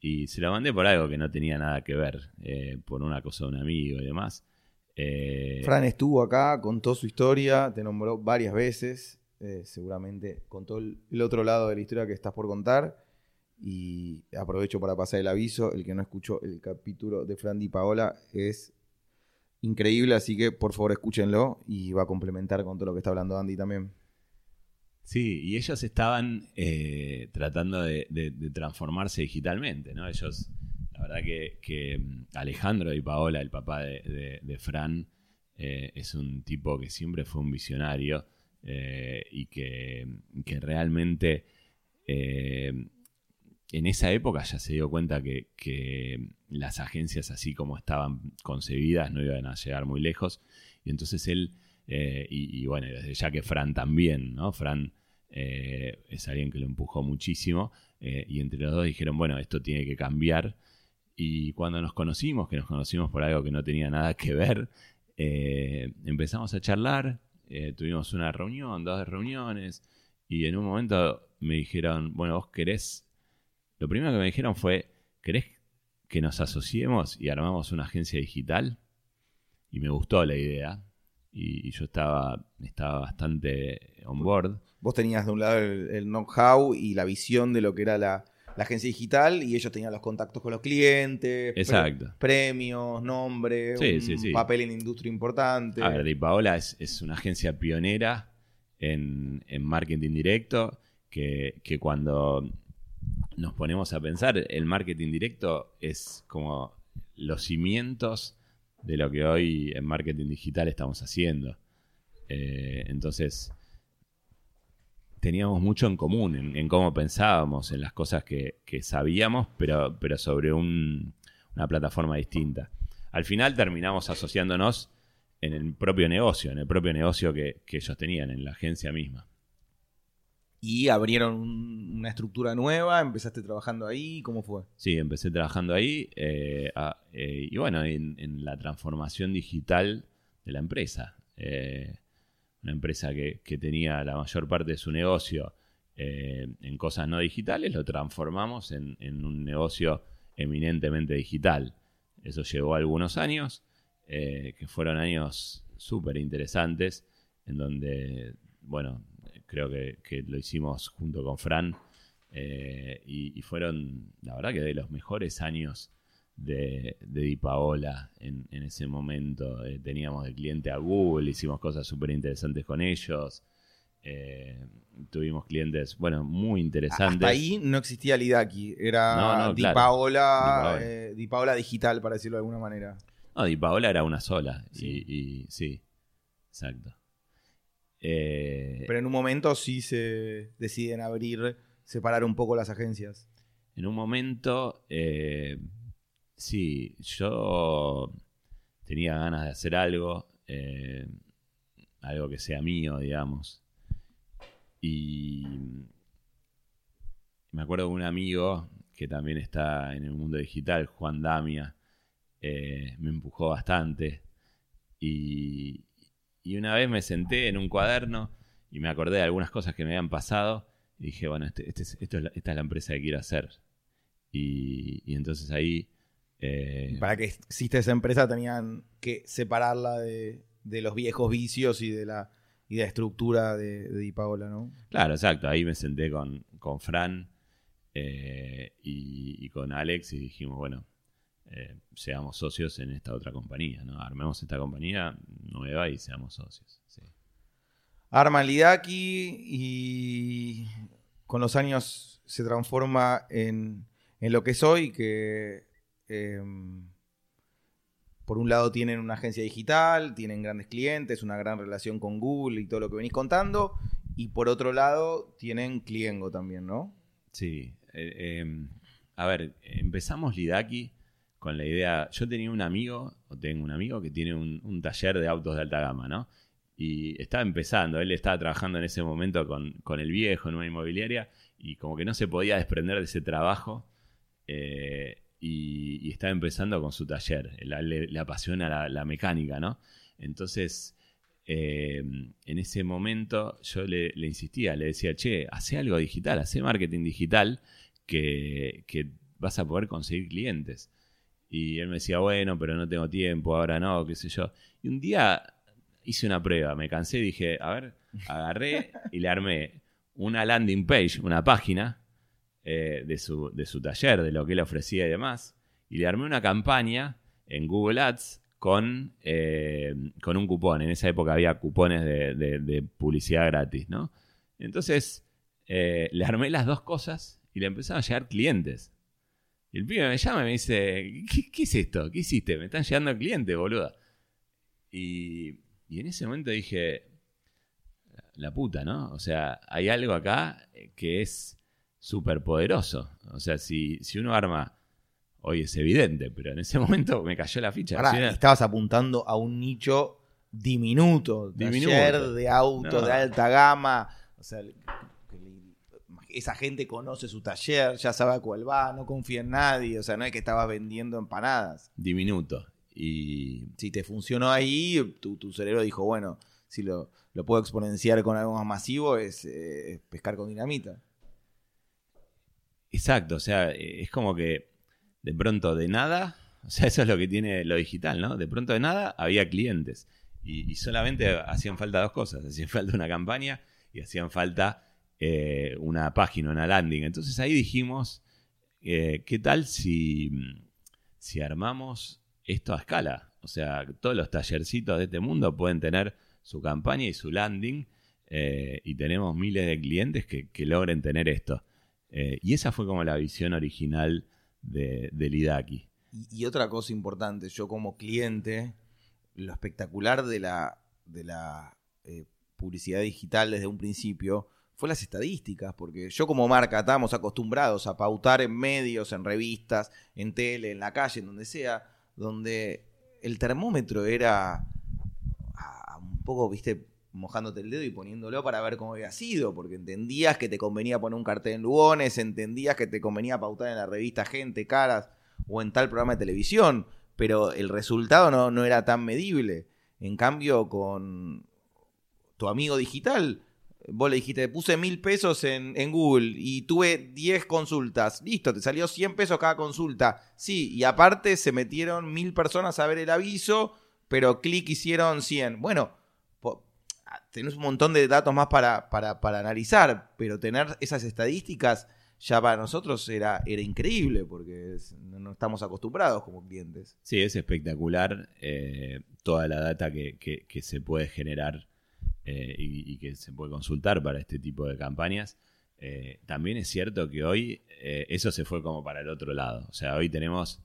Y se lo mandé por algo que no tenía nada que ver, eh, por una cosa de un amigo y demás. Fran estuvo acá, contó su historia, te nombró varias veces. seguramente contó el otro lado de la historia que estás por contar. Y aprovecho para pasar el aviso. El que no escuchó el capítulo de Fran Di Paola es increíble, así que por favor escúchenlo y va a complementar con todo lo que está hablando Andy también. Sí, y ellos estaban eh, tratando de, transformarse digitalmente, ¿no? Ellos, la verdad que, que, mm, Alejandro y Paola, el papá de, Fran, eh, es un tipo que siempre fue un visionario eh, y que, que realmente en esa época ya se dio cuenta que, que las agencias así como estaban concebidas no iban a llegar muy lejos y entonces él eh, y, bueno, desde ya que Fran también, ¿no? Fran eh, es alguien que lo empujó muchísimo eh, y entre los dos dijeron, bueno, esto tiene que cambiar. Y cuando nos conocimos, que nos conocimos por algo que no tenía nada que ver, empezamos a charlar, tuvimos una reunión, dos reuniones, y en un momento me dijeron, bueno, vos querés, lo primero que me dijeron fue, ¿querés que nos asociemos y armamos una agencia digital? Y me gustó la idea, y, y yo estaba, estaba bastante on board. Vos tenías de un lado el, el know-how y la visión de lo que era la, la agencia digital y ellos tenían los contactos con los clientes, Exacto. premios, nombre, Sí, un sí, sí. papel en la industria importante. A ver, Di Paola es, es una agencia pionera en, en marketing directo que, que cuando nos ponemos a pensar, el marketing directo es como los cimientos de lo que hoy en marketing digital estamos haciendo. Eh, entonces, teníamos mucho en común en, cómo pensábamos, en las cosas que, sabíamos, pero, pero sobre un- una plataforma distinta. Al final terminamos asociándonos en el propio negocio, en el propio negocio que, que ellos tenían, en la agencia misma. Y abrieron un- una estructura nueva, empezaste trabajando ahí, ¿cómo fue? Sí, empecé trabajando ahí eh, eh, y bueno, en, en la transformación digital de la empresa. Eh, una empresa que, que tenía la mayor parte de su negocio eh, en cosas no digitales, lo transformamos en, en un negocio eminentemente digital. Eso llevó algunos años, eh, que fueron años súper interesantes, en donde, bueno, creo que, que lo hicimos junto con Fran, eh, y, y fueron, la verdad que de los mejores años de, de Di Paola en, en ese momento. Eh, teníamos de cliente a Google, hicimos cosas súper interesantes con ellos. Eh, tuvimos clientes, bueno, muy interesantes. Hasta ahí no existía Lidaki, era No, no, Di, claro. Paola, Di Paola. eh, Di Paola digital, para decirlo de alguna manera. No, Di Paola era una sola. Sí. Y, y- sí, exacto. Eh, Pero en un momento sí se deciden abrir, separar un poco las agencias. En un momento, eh, sí, yo tenía ganas de hacer algo, eh, algo que sea mío, digamos. Y me acuerdo de un amigo que también está en el mundo digital, Juan Damia, me empujó bastante. Y, y una vez me senté en un cuaderno y me acordé de algunas cosas que me habían pasado y dije, bueno, este, este es- esto es la- esta es la empresa que quiero hacer. Y, y entonces ahí... eh, Para que exista esa empresa tenían que separarla de, de los viejos vicios y de la, y de la estructura de, de Di Paola, ¿no? Claro, exacto. Ahí me senté con, con Fran eh, y, y con Alex y dijimos, bueno, eh, seamos socios en esta otra compañía, ¿no? Armemos esta compañía nueva y seamos socios. sí. Arma Lidaki y con los años se transforma en, en lo que soy, que eh, por un lado tienen una agencia digital, tienen grandes clientes, una gran relación con Google y todo lo que venís contando, y por otro lado tienen Cliengo también, ¿no? Sí. eh, em, a ver, empezamos Lidaki con la idea. Yo tenía un amigo, o tengo un amigo que tiene un, taller de autos de alta gama, ¿no? Y estaba empezando, él estaba trabajando en ese momento con, con el viejo en una inmobiliaria y como que no se podía desprender de ese trabajo eh, y, y estaba empezando con su taller. Le, le- apasiona la, la mecánica, ¿no? Entonces, eh, en ese momento yo le, le insistía, le decía, che, hace algo digital, hace marketing digital que, que vas a poder conseguir clientes. Y él me decía, bueno, pero no tengo tiempo, ahora no, qué sé yo. Y un día hice una prueba, me cansé dije, a ver, agarré y le armé una landing page, una página eh, de, su, de su taller, de lo que él ofrecía y demás. Y le armé una campaña en Google Ads con, eh, con un cupón. En esa época había cupones de publicidad gratis, ¿no? Entonces, eh, le armé las dos cosas y le empezaron a llegar clientes. Y el pibe me llama y me dice, ¿qué, qué es esto? ¿Qué hiciste? Me están llegando clientes, boluda. Y, y en ese momento dije, la puta, ¿no? O sea, hay algo acá eh, que es súper poderoso. O sea, si, si uno arma, hoy es evidente, pero en ese momento me cayó la ficha. Pará, Si una- estabas apuntando a un nicho diminuto, Diminuto. taller de auto No. de alta gama, o sea, esa gente conoce su taller, ya sabe a cuál va, no confía en nadie, o sea, no es que estabas vendiendo empanadas. diminuto. Y Si te funcionó ahí, tu, tu cerebro dijo, bueno, si lo, lo puedo exponenciar con algo más masivo, es eh, pescar con dinamita. Exacto, o sea, es como que de pronto de nada, o sea, eso es lo que tiene lo digital, ¿no? De pronto de nada había clientes y, y solamente hacían falta dos cosas, hacían falta una campaña y hacían falta eh, una página, una landing. Entonces ahí dijimos, eh, ¿qué tal si, si armamos esto a escala? O sea, todos los tallercitos de este mundo pueden tener su campaña y su landing eh, y tenemos miles de clientes que, logren tener esto. Y esa fue como la visión original de, del Idaki. Y, y otra cosa importante, yo como cliente, lo espectacular de la, de la publicidad digital desde un principio fue las estadísticas, porque yo como marca estábamos acostumbrados a pautar en medios, en revistas, en tele, en la calle, en donde sea, donde el termómetro era a- a un poco, viste, mojándote el dedo y poniéndolo para ver cómo había sido, porque entendías que te convenía poner un cartel en Lugones, entendías que te convenía pautar en la revista Gente, Caras o en tal programa de televisión, pero el resultado no, no era tan medible. En cambio, con tu amigo digital, vos le dijiste, puse mil pesos en, en Google y tuve 10 consultas. Listo, te salió 100 pesos cada consulta. Sí, y aparte se metieron mil personas a ver el aviso, pero clic hicieron 100. Bueno, po- tenés un montón de datos más para, para, para analizar, pero tener esas estadísticas ya para nosotros era, era increíble porque no, estamos acostumbrados como clientes. Sí, es espectacular eh, toda la data que- que se puede generar eh, y, que se puede consultar para este tipo de campañas. Eh, también es cierto que hoy eh, eso se fue como para el otro lado. O sea, hoy tenemos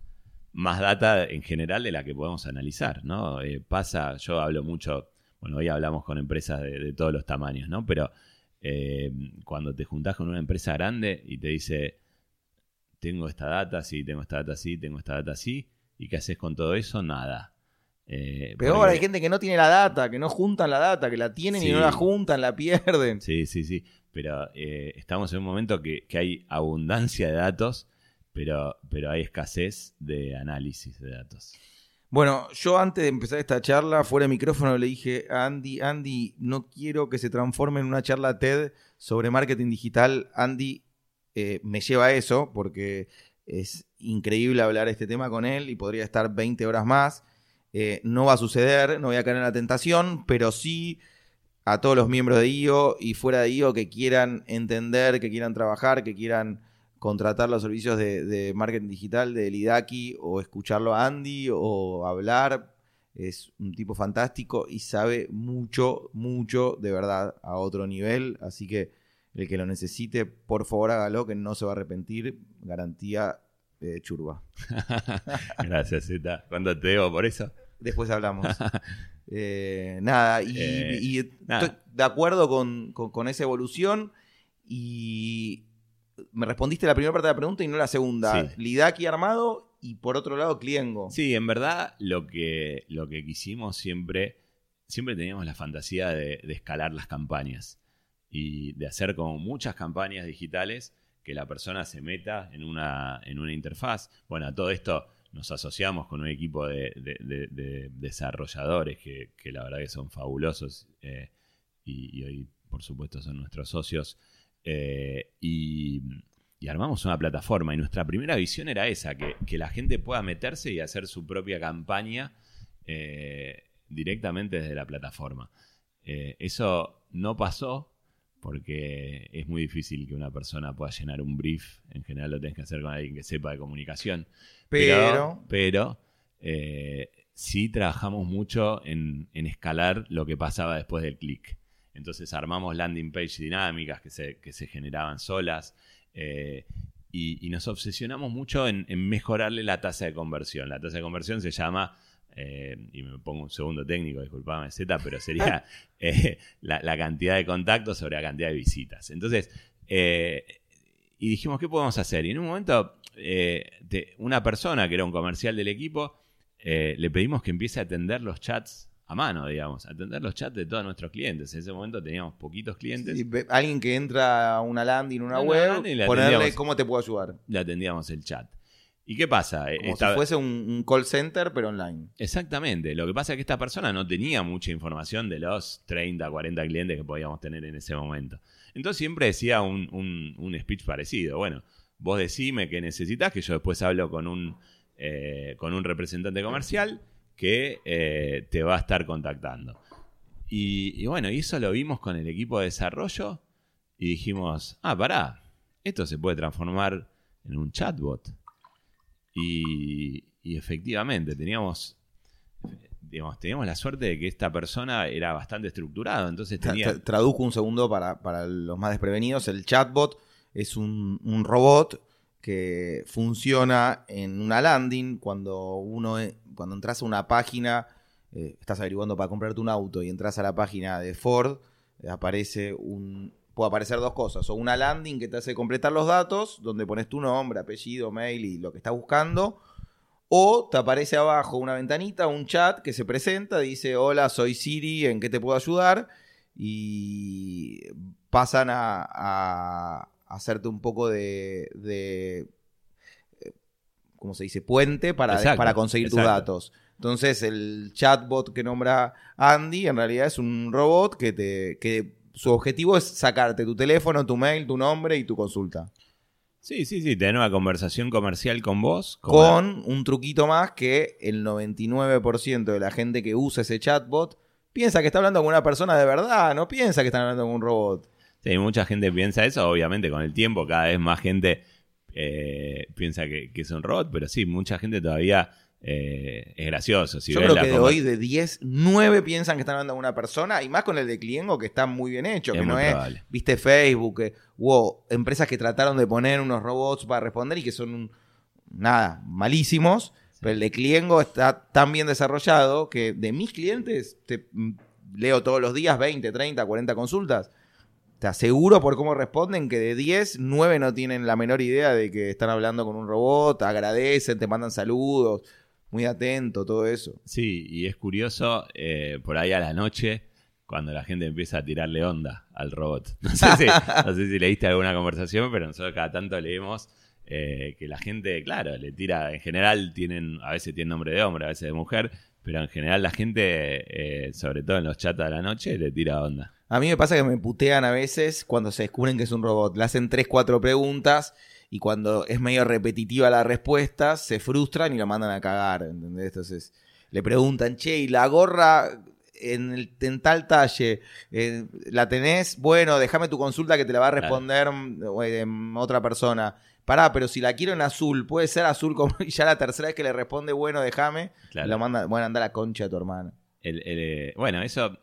más data en general de la que podemos analizar, ¿no? Pasa, yo hablo mucho, bueno, hoy hablamos con empresas de, de todos los tamaños, ¿no? Pero cuando te juntás con una empresa grande y te dice, tengo esta data, sí, tengo esta data, sí, tengo esta data, sí, ¿y qué haces con todo eso? Nada. Eh, Peor, porque- hay gente que no tiene la data, que no juntan la data, que la tienen y no la juntan, la pierden. Sí, sí, sí. Pero eh, estamos en un momento que, que hay abundancia de datos, pero, pero hay escasez de análisis de datos. Bueno, yo antes de empezar esta charla, fuera de micrófono, le dije a Andy, Andy, no quiero que se transforme en una charla TED sobre marketing digital. Andy eh, me lleva a eso, porque es increíble hablar este tema con él y podría estar 20 horas más. Eh, no va a suceder, no voy a caer en la tentación, pero sí a todos los miembros de IO y fuera de IO que quieran entender, que quieran trabajar, que quieran contratar los servicios de, de marketing digital de Lidaki o escucharlo a Andy o hablar. Es un tipo fantástico y sabe mucho, mucho de verdad a otro nivel. Así que el que lo necesite, por favor hágalo, que no se va a arrepentir. Garantía eh, churba. Gracias, Zeta. ¿Cuánto te debo por eso? Después hablamos. Eh, nada, y, Eh, y nada. estoy de acuerdo con, con- con esa evolución y me respondiste la primera parte de la pregunta y no la segunda. Sí. Lidaki armado y por otro lado Cliengo. Sí, en verdad lo que, lo que quisimos siempre, siempre teníamos la fantasía de, de escalar las campañas y de hacer como muchas campañas digitales que la persona se meta en una, en una interfaz. Bueno, a todo esto nos asociamos con un equipo de, de- de- de desarrolladores que, que la verdad que son fabulosos eh, y, hoy por supuesto son nuestros socios. Eh, y, armamos una plataforma y nuestra primera visión era esa, que, que la gente pueda meterse y hacer su propia campaña eh, directamente desde la plataforma. Eso no pasó porque es muy difícil que una persona pueda llenar un brief. En general lo tenés que hacer con alguien que sepa de comunicación. Pero, pero eh, sí trabajamos mucho en, en escalar lo que pasaba después del clic. Entonces armamos landing page dinámicas que se, que se generaban solas eh, y, y nos obsesionamos mucho en, en mejorarle la tasa de conversión. La tasa de conversión se llama, eh, y me pongo un segundo técnico, disculpame Z, pero sería eh, la, la cantidad de contactos sobre la cantidad de visitas. Entonces, eh, y dijimos, ¿qué podemos hacer? Y en un momento, una persona que era un comercial del equipo, le pedimos que empiece a atender los chats a mano, digamos, atender los chats de todos nuestros clientes. En ese momento teníamos poquitos clientes, sí, alguien que entra a una landing, una Una web, landing ponerle cómo te puedo ayudar. le atendíamos el chat. ¿Y qué pasa? Eh, Como si fuese un, un call center, pero online. Exactamente. Lo que pasa es que esta persona no tenía mucha información de los 30, 40 clientes que podíamos tener en ese momento. Entonces siempre decía un, un- un speech parecido. Bueno, vos decime qué necesitas, que yo después hablo con un, eh, con un representante comercial que eh, te va a estar contactando. Y, y bueno, y eso lo vimos con el equipo de desarrollo y dijimos, ah, pará, esto se puede transformar en un chatbot. Y, y efectivamente, teníamos, digamos, teníamos la suerte de que esta persona era bastante estructurado, entonces tenía... tra- traduzco un segundo para, para los más desprevenidos. El chatbot es un, un robot que funciona en una landing cuando uno e- cuando entras a una página, eh, estás averiguando para comprarte un auto y entras a la página de Ford, eh, aparece un puede aparecer dos cosas, o una landing que te hace completar los datos, donde pones tu nombre, apellido, mail y lo que estás buscando, o te aparece abajo una ventanita, un chat que se presenta, dice, hola, soy Siri, ¿en qué te puedo ayudar? Y pasan a, a hacerte un poco de, de eh, ¿cómo se dice? Puente para, Exacto, para conseguir tus datos. Entonces el chatbot que nombra Andy en realidad es un robot que te que su objetivo es sacarte tu teléfono, tu mail, tu nombre y tu consulta. Sí, sí, sí, tener una conversación comercial con vos. Con un truquito más que el 99% de la gente que usa ese chatbot piensa que está hablando con una persona de verdad, no piensa que está hablando con un robot. Sí, mucha gente piensa eso, obviamente con el tiempo cada vez más gente eh, piensa que, que es un robot, pero sí, mucha gente todavía eh, es gracioso. Si Yo creo la que de hoy de 10, 9 piensan que están hablando con una persona y más con el de Cliengo que está muy bien hecho, Es que no es, probable. viste Facebook, que hubo empresas que trataron de poner unos robots para responder y que son un- nada, malísimos, pero el de Cliengo está tan bien desarrollado que de mis clientes te, mm, leo todos los días 20, 30, 40 consultas. Te aseguro por cómo responden que de 10, 9 no tienen la menor idea de que están hablando con un robot, agradecen, te mandan saludos, muy atento, todo eso. Sí, y es curioso, eh, por ahí a la noche, cuando la gente empieza a tirarle onda al robot. No sé si, no sé si leíste alguna conversación, pero nosotros cada tanto leemos eh, que la gente, claro, le tira, en general tienen, a veces tienen nombre de hombre, a veces de mujer, pero en general la gente, eh, sobre todo en los chats de la noche, le tira onda. A mí me pasa que me putean a veces cuando se descubren que es un robot. Le hacen 3, 4 preguntas y cuando es medio repetitiva la respuesta, se frustran y lo mandan a cagar. ¿entendés? Entonces le preguntan, che, ¿y la gorra en, el, en tal talle eh, la tenés? Bueno, déjame tu consulta que te la va a responder mm, eh, otra persona. Pará, pero si la quiero en azul, puede ser azul como y ya la tercera vez que le responde, bueno, déjame, Claro. lo manda, bueno, anda la concha de tu hermana. El- el, eh, bueno, eso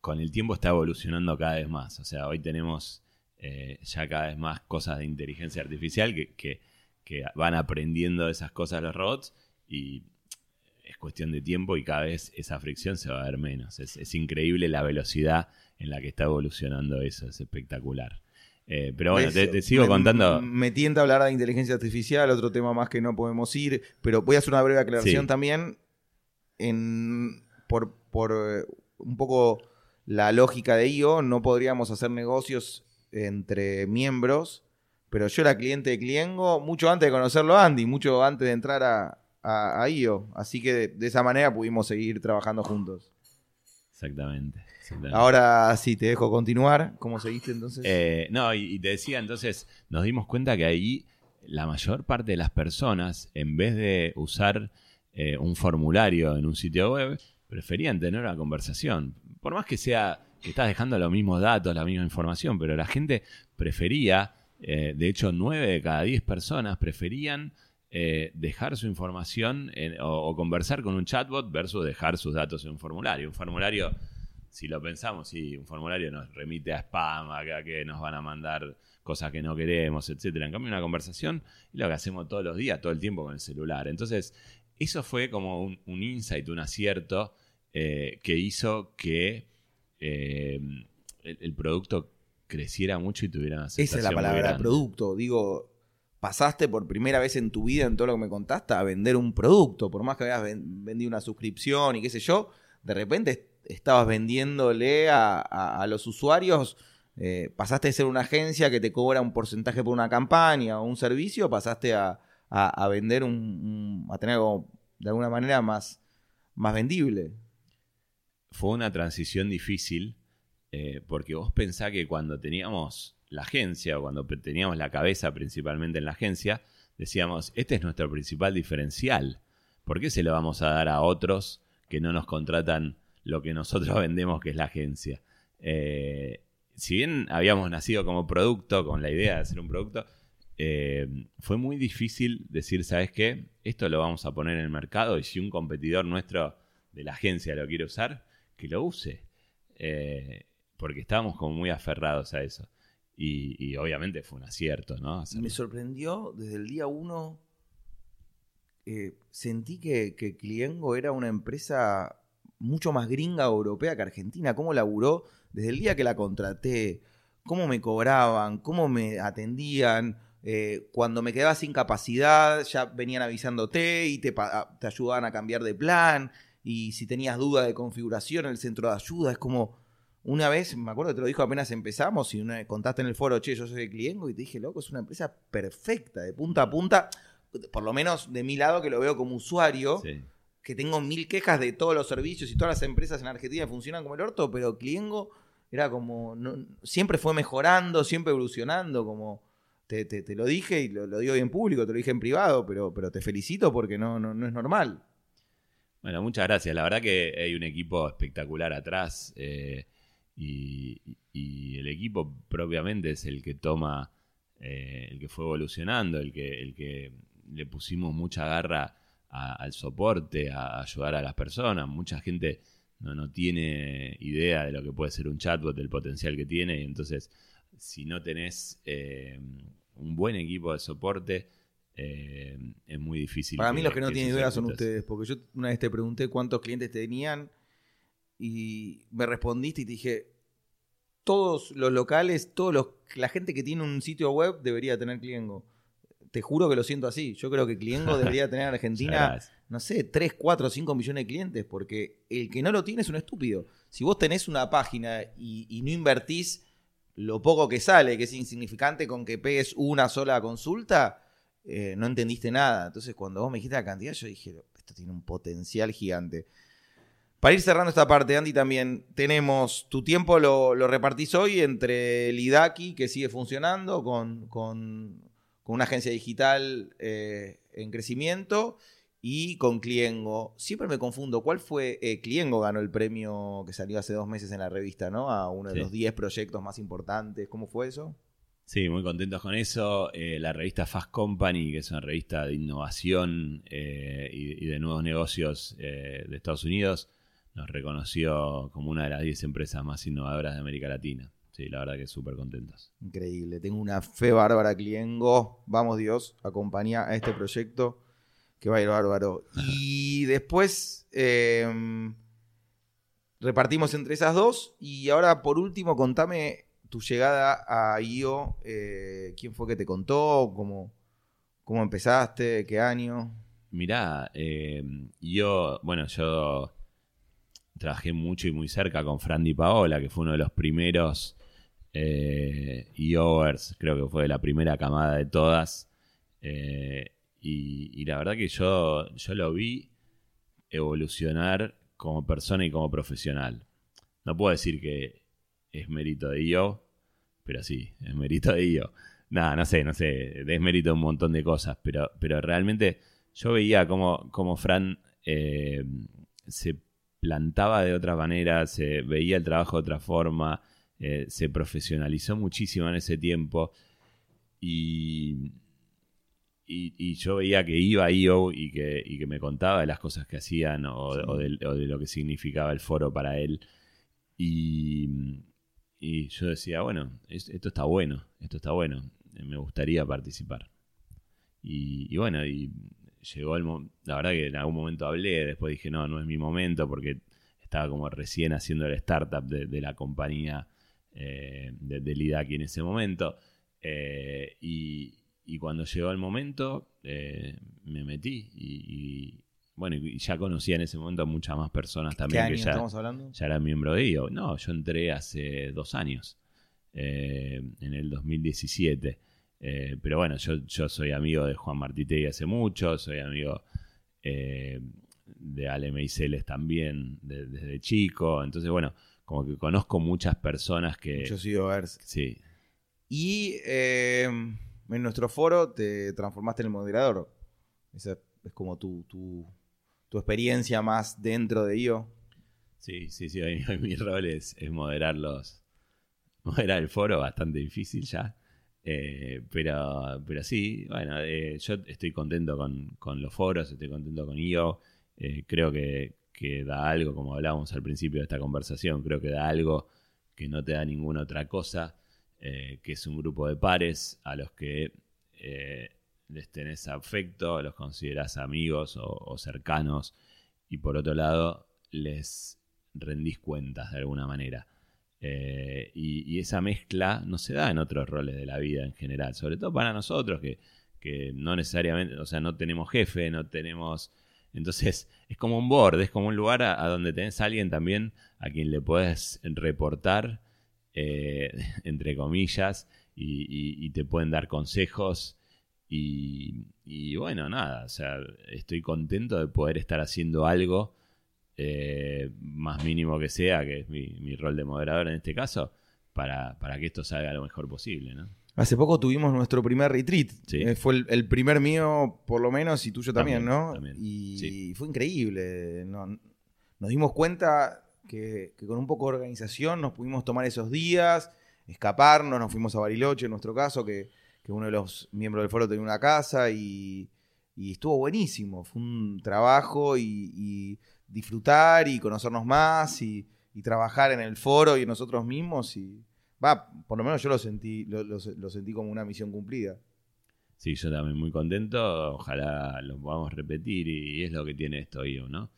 con el tiempo está evolucionando cada vez más. O sea, hoy tenemos eh, ya cada vez más cosas de inteligencia artificial que, que- que van aprendiendo esas cosas los robots y es cuestión de tiempo y cada vez esa fricción se va a ver menos. Es, increíble la velocidad en la que está evolucionando eso, es espectacular. Eh, pero bueno, te, sigo contando. Me tienta hablar de inteligencia artificial, otro tema más que no podemos ir, pero voy a hacer una breve aclaración también en, por, por eh, un poco la lógica de IO, no podríamos hacer negocios entre miembros, pero yo era cliente de Cliengo mucho antes de conocerlo a Andy, mucho antes de entrar a, a, IO, así que de, esa manera pudimos seguir trabajando juntos. Exactamente. Ahora sí, te dejo continuar. ¿Cómo seguiste entonces? Eh, no, y, te decía, entonces nos dimos cuenta que ahí la mayor parte de las personas, en vez de usar eh, un formulario en un sitio web, preferían tener una conversación. Por más que sea estás dejando los mismos datos, la misma información, pero la gente prefería, eh, de hecho, nueve de cada diez personas preferían eh, dejar su información o, conversar con un chatbot versus dejar sus datos en un formulario. Un formulario, si lo pensamos, sí, un formulario nos remite a spam, a que nos van a mandar cosas que no queremos, etcétera. En cambio, una conversación es lo que hacemos todos los días, todo el tiempo con el celular. Entonces, eso fue como un, insight, un acierto eh, que hizo que eh, el, producto creciera mucho y tuviera una Esa es la palabra, producto. Digo, pasaste por primera vez en tu vida, en todo lo que me contaste, a vender un producto. Por más que habías vendido una suscripción y qué sé yo, de repente estabas vendiéndole a, los usuarios. Eh, pasaste de ser una agencia que te cobra un porcentaje por una campaña o un servicio, pasaste a, a, vender un, a tener algo de alguna manera más, más vendible. Fue una transición difícil eh, porque vos pensás que cuando teníamos la agencia o cuando teníamos la cabeza principalmente en la agencia, decíamos, este es nuestro principal diferencial. ¿Por qué se lo vamos a dar a otros que no nos contratan lo que nosotros vendemos, que es la agencia? Eh, si bien habíamos nacido como producto, con la idea de hacer un producto, eh, fue muy difícil decir, ¿sabes qué? Esto lo vamos a poner en el mercado y si un competidor nuestro de la agencia lo quiere usar, que lo use. Eh, porque estábamos como muy aferrados a eso. Y, obviamente fue un acierto, ¿no? Me sorprendió desde el día uno. Eh, sentí que, que Cliengo era una empresa mucho más gringa europea que argentina. ¿Cómo laburó desde el día que la contraté? ¿Cómo me cobraban? ¿Cómo me atendían? Eh, cuando me quedaba sin capacidad, ya venían avisándote y te, te, ayudaban a cambiar de plan. Y si tenías duda de configuración en el centro de ayuda, es como. Una vez, me acuerdo que te lo dijo apenas empezamos, y una, contaste en el foro, che, yo soy de Cliengo, y te dije, loco, es una empresa perfecta, de punta a punta, por lo menos de mi lado, que lo veo como usuario, que tengo mil quejas de todos los servicios y todas las empresas en Argentina funcionan como el orto, pero Cliengo era como, siempre fue mejorando, siempre evolucionando, como te, te, lo dije y lo, digo en público, te lo dije en privado, pero, pero te felicito porque no, no, es normal. Bueno, muchas gracias. La verdad que hay un equipo espectacular atrás eh, y, el equipo propiamente es el que toma, eh, el que fue evolucionando, el que, el que le pusimos mucha garra al soporte, a ayudar a las personas. Mucha gente no, no tiene idea de lo que puede ser un chatbot, del potencial que tiene y entonces si no tenés eh, un buen equipo de soporte, eh, es muy difícil. Para mí los que no tienen idea son ustedes, porque yo una vez te pregunté cuántos clientes tenían y me respondiste y te dije, todos los locales, todos los, la gente que tiene un sitio web debería tener Cliengo. Te juro que lo siento así. Yo creo que Cliengo debería tener en Argentina, no sé, 3, 4, 5 millones de clientes, porque el que no lo tiene es un estúpido. Si vos tenés una página y, y no invertís lo poco que sale, que es insignificante con que pegues una sola consulta, eh, no entendiste nada. Entonces, cuando vos me dijiste la cantidad, yo dije, esto tiene un potencial gigante. Para ir cerrando esta parte, Andy, también tenemos, tu tiempo lo, repartís hoy entre el IDAKI, que sigue funcionando con, con, una agencia digital eh, en crecimiento, y con Cliengo. Siempre me confundo. ¿Cuál fue? Eh, Cliengo ganó el premio que salió hace dos meses en la revista, ¿no? A uno de los 10 proyectos más importantes. ¿Cómo fue eso? Sí, muy contentos con eso. Eh, la revista Fast Company, que es una revista de innovación eh, y, de nuevos negocios de Estados Unidos, nos reconoció como una de las 10 empresas más innovadoras de América Latina. sí, la verdad que súper contentos. Increíble. Tengo una fe bárbara, Cliengo. Vamos, Dios, acompaña a este proyecto que va a ir bárbaro. Y después eh, repartimos entre esas dos. Y ahora, por último, contame tu llegada a IO. eh, ¿Quién fue que te contó? ¿Cómo, cómo empezaste? ¿Qué año? Mirá, eh, yo, bueno, yo trabajé mucho y muy cerca con Fran Di Paola, que fue uno de los primeros eh, IOers, creo que fue la primera camada de todas. Eh, y, y la verdad que yo, yo lo vi evolucionar como persona y como profesional. No puedo decir que es mérito de IO, pero sí, es mérito de IO. Nada, no sé, no sé, es mérito de un montón de cosas, pero, pero realmente yo veía cómo, cómo Fran eh, se plantaba de otra manera, se veía el trabajo de otra forma, eh, se profesionalizó muchísimo en ese tiempo y, y, y yo veía que iba a IO y que, y que me contaba de las cosas que hacían o, Sí. o de, o de lo que significaba el foro para él. Y, y yo decía, bueno, es- esto está bueno, esto está bueno, eh, me gustaría participar. Y, bueno, y llegó el momento, la verdad que en algún momento hablé, después dije, no, no es mi momento porque estaba como recién haciendo el startup de, la compañía eh, de, del IDACI en ese momento. Eh, y, cuando llegó el momento, me metí y, bueno, y ya conocía en ese momento a muchas más personas ¿Qué también año que ya, estamos hablando? ya eran miembro de IO. No, yo entré hace dos años, eh, en el 2017. Eh, pero bueno, yo, yo soy amigo de Juan Martitegui hace mucho, soy amigo eh, de Ale Meiseles también de- desde chico. Entonces, bueno, como que conozco muchas personas que... Yo soy Overs. Sí, Y eh, en nuestro foro te transformaste en el moderador. Esa es como tu, tu, tu experiencia más dentro de IO. sí, sí, sí. hoy- hoy mi rol es, es moderar los... Moderar el foro, bastante difícil ya. Eh, pero, pero sí, bueno, eh, yo estoy contento con, con los foros, estoy contento con IO. Eh, creo que, que da algo, como hablábamos al principio de esta conversación, creo que da algo que no te da ninguna otra cosa, que es un grupo de pares a los que les tenés afecto, los considerás amigos o, cercanos, y por otro lado les rendís cuentas de alguna manera. Eh, y, esa mezcla no se da en otros roles de la vida en general, sobre todo para nosotros que, que no necesariamente, o sea, no tenemos jefe, no tenemos... Entonces es como un board, es como un lugar a, donde tenés a alguien también a quien le puedes reportar, eh, entre comillas, y te pueden dar consejos. Y, y bueno, nada, o sea, estoy contento de poder estar haciendo algo eh, más mínimo que sea, que es mi, mi rol de moderador en este caso, para, para que esto salga lo mejor posible, ¿no? Hace poco tuvimos nuestro primer retreat. Sí. Eh, fue el, el primer mío, por lo menos, y tuyo también, También, ¿no? también. Y Sí. fue increíble. No- nos dimos cuenta que, que con un poco de organización nos pudimos tomar esos días, escaparnos, nos fuimos a Bariloche, en nuestro caso, que, que uno de los miembros del foro tenía una casa y, estuvo buenísimo. Fue un trabajo y, disfrutar y conocernos más y, trabajar en el foro y en nosotros mismos y va, por lo menos yo lo sentí, lo, sentí como una misión cumplida. Sí, yo también muy contento. Ojalá lo podamos repetir y, es lo que tiene esto, IO, ¿no?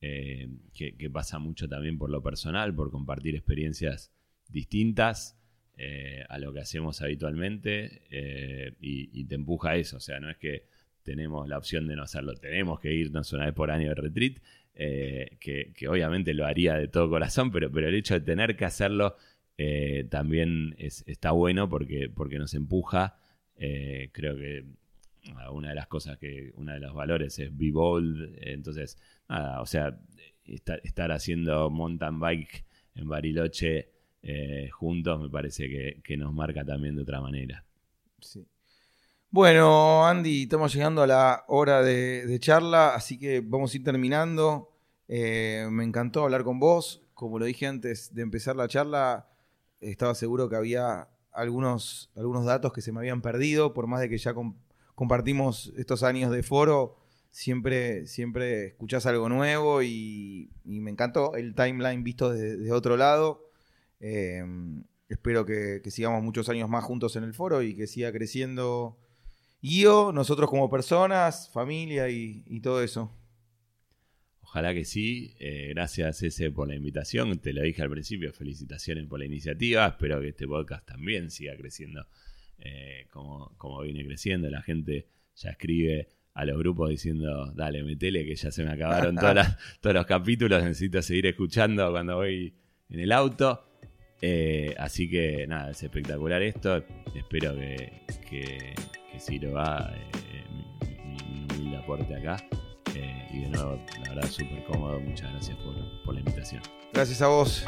Eh, que pasa mucho también por lo personal, por compartir experiencias distintas eh, a lo que hacemos habitualmente eh, y, te empuja a eso. O sea, no es que tenemos la opción de no hacerlo, tenemos que irnos una vez por año de retreat, eh, que, que obviamente lo haría de todo corazón, pero, pero el hecho de tener que hacerlo también es- está bueno porque, porque nos empuja. Creo que una de las cosas que, una de los valores es be bold. Entonces, nada, o sea, estar haciendo mountain bike en Bariloche eh, juntos me parece que, que nos marca también de otra manera. Sí. Bueno, Andy, estamos llegando a la hora de, de charla, así que vamos a ir terminando. Eh, me encantó hablar con vos. Como lo dije antes de empezar la charla, estaba seguro que había algunos, algunos datos que se me habían perdido, por más de que ya com- compartimos estos años de foro, siempre, siempre escuchás algo nuevo y, me encantó el timeline visto desde, desde otro lado. Eh, espero que, que sigamos muchos años más juntos en el foro y que siga creciendo IO, nosotros como personas, familia y, y todo eso. Ojalá que sí. Eh, gracias, ese por la invitación. Te lo dije al principio. Felicitaciones por la iniciativa. Espero que este podcast también siga creciendo eh, como, como viene creciendo. La gente ya escribe a los grupos diciendo, dale, metele, que ya se me acabaron todas las- todos los capítulos. Necesito seguir escuchando cuando voy en el auto. Eh, así que nada, es espectacular esto. Espero que, que, que sirva eh, mi, mi- mi humilde aporte acá. Eh, y de nuevo, la verdad, súper cómodo. Muchas gracias por, por la invitación. Gracias a vos.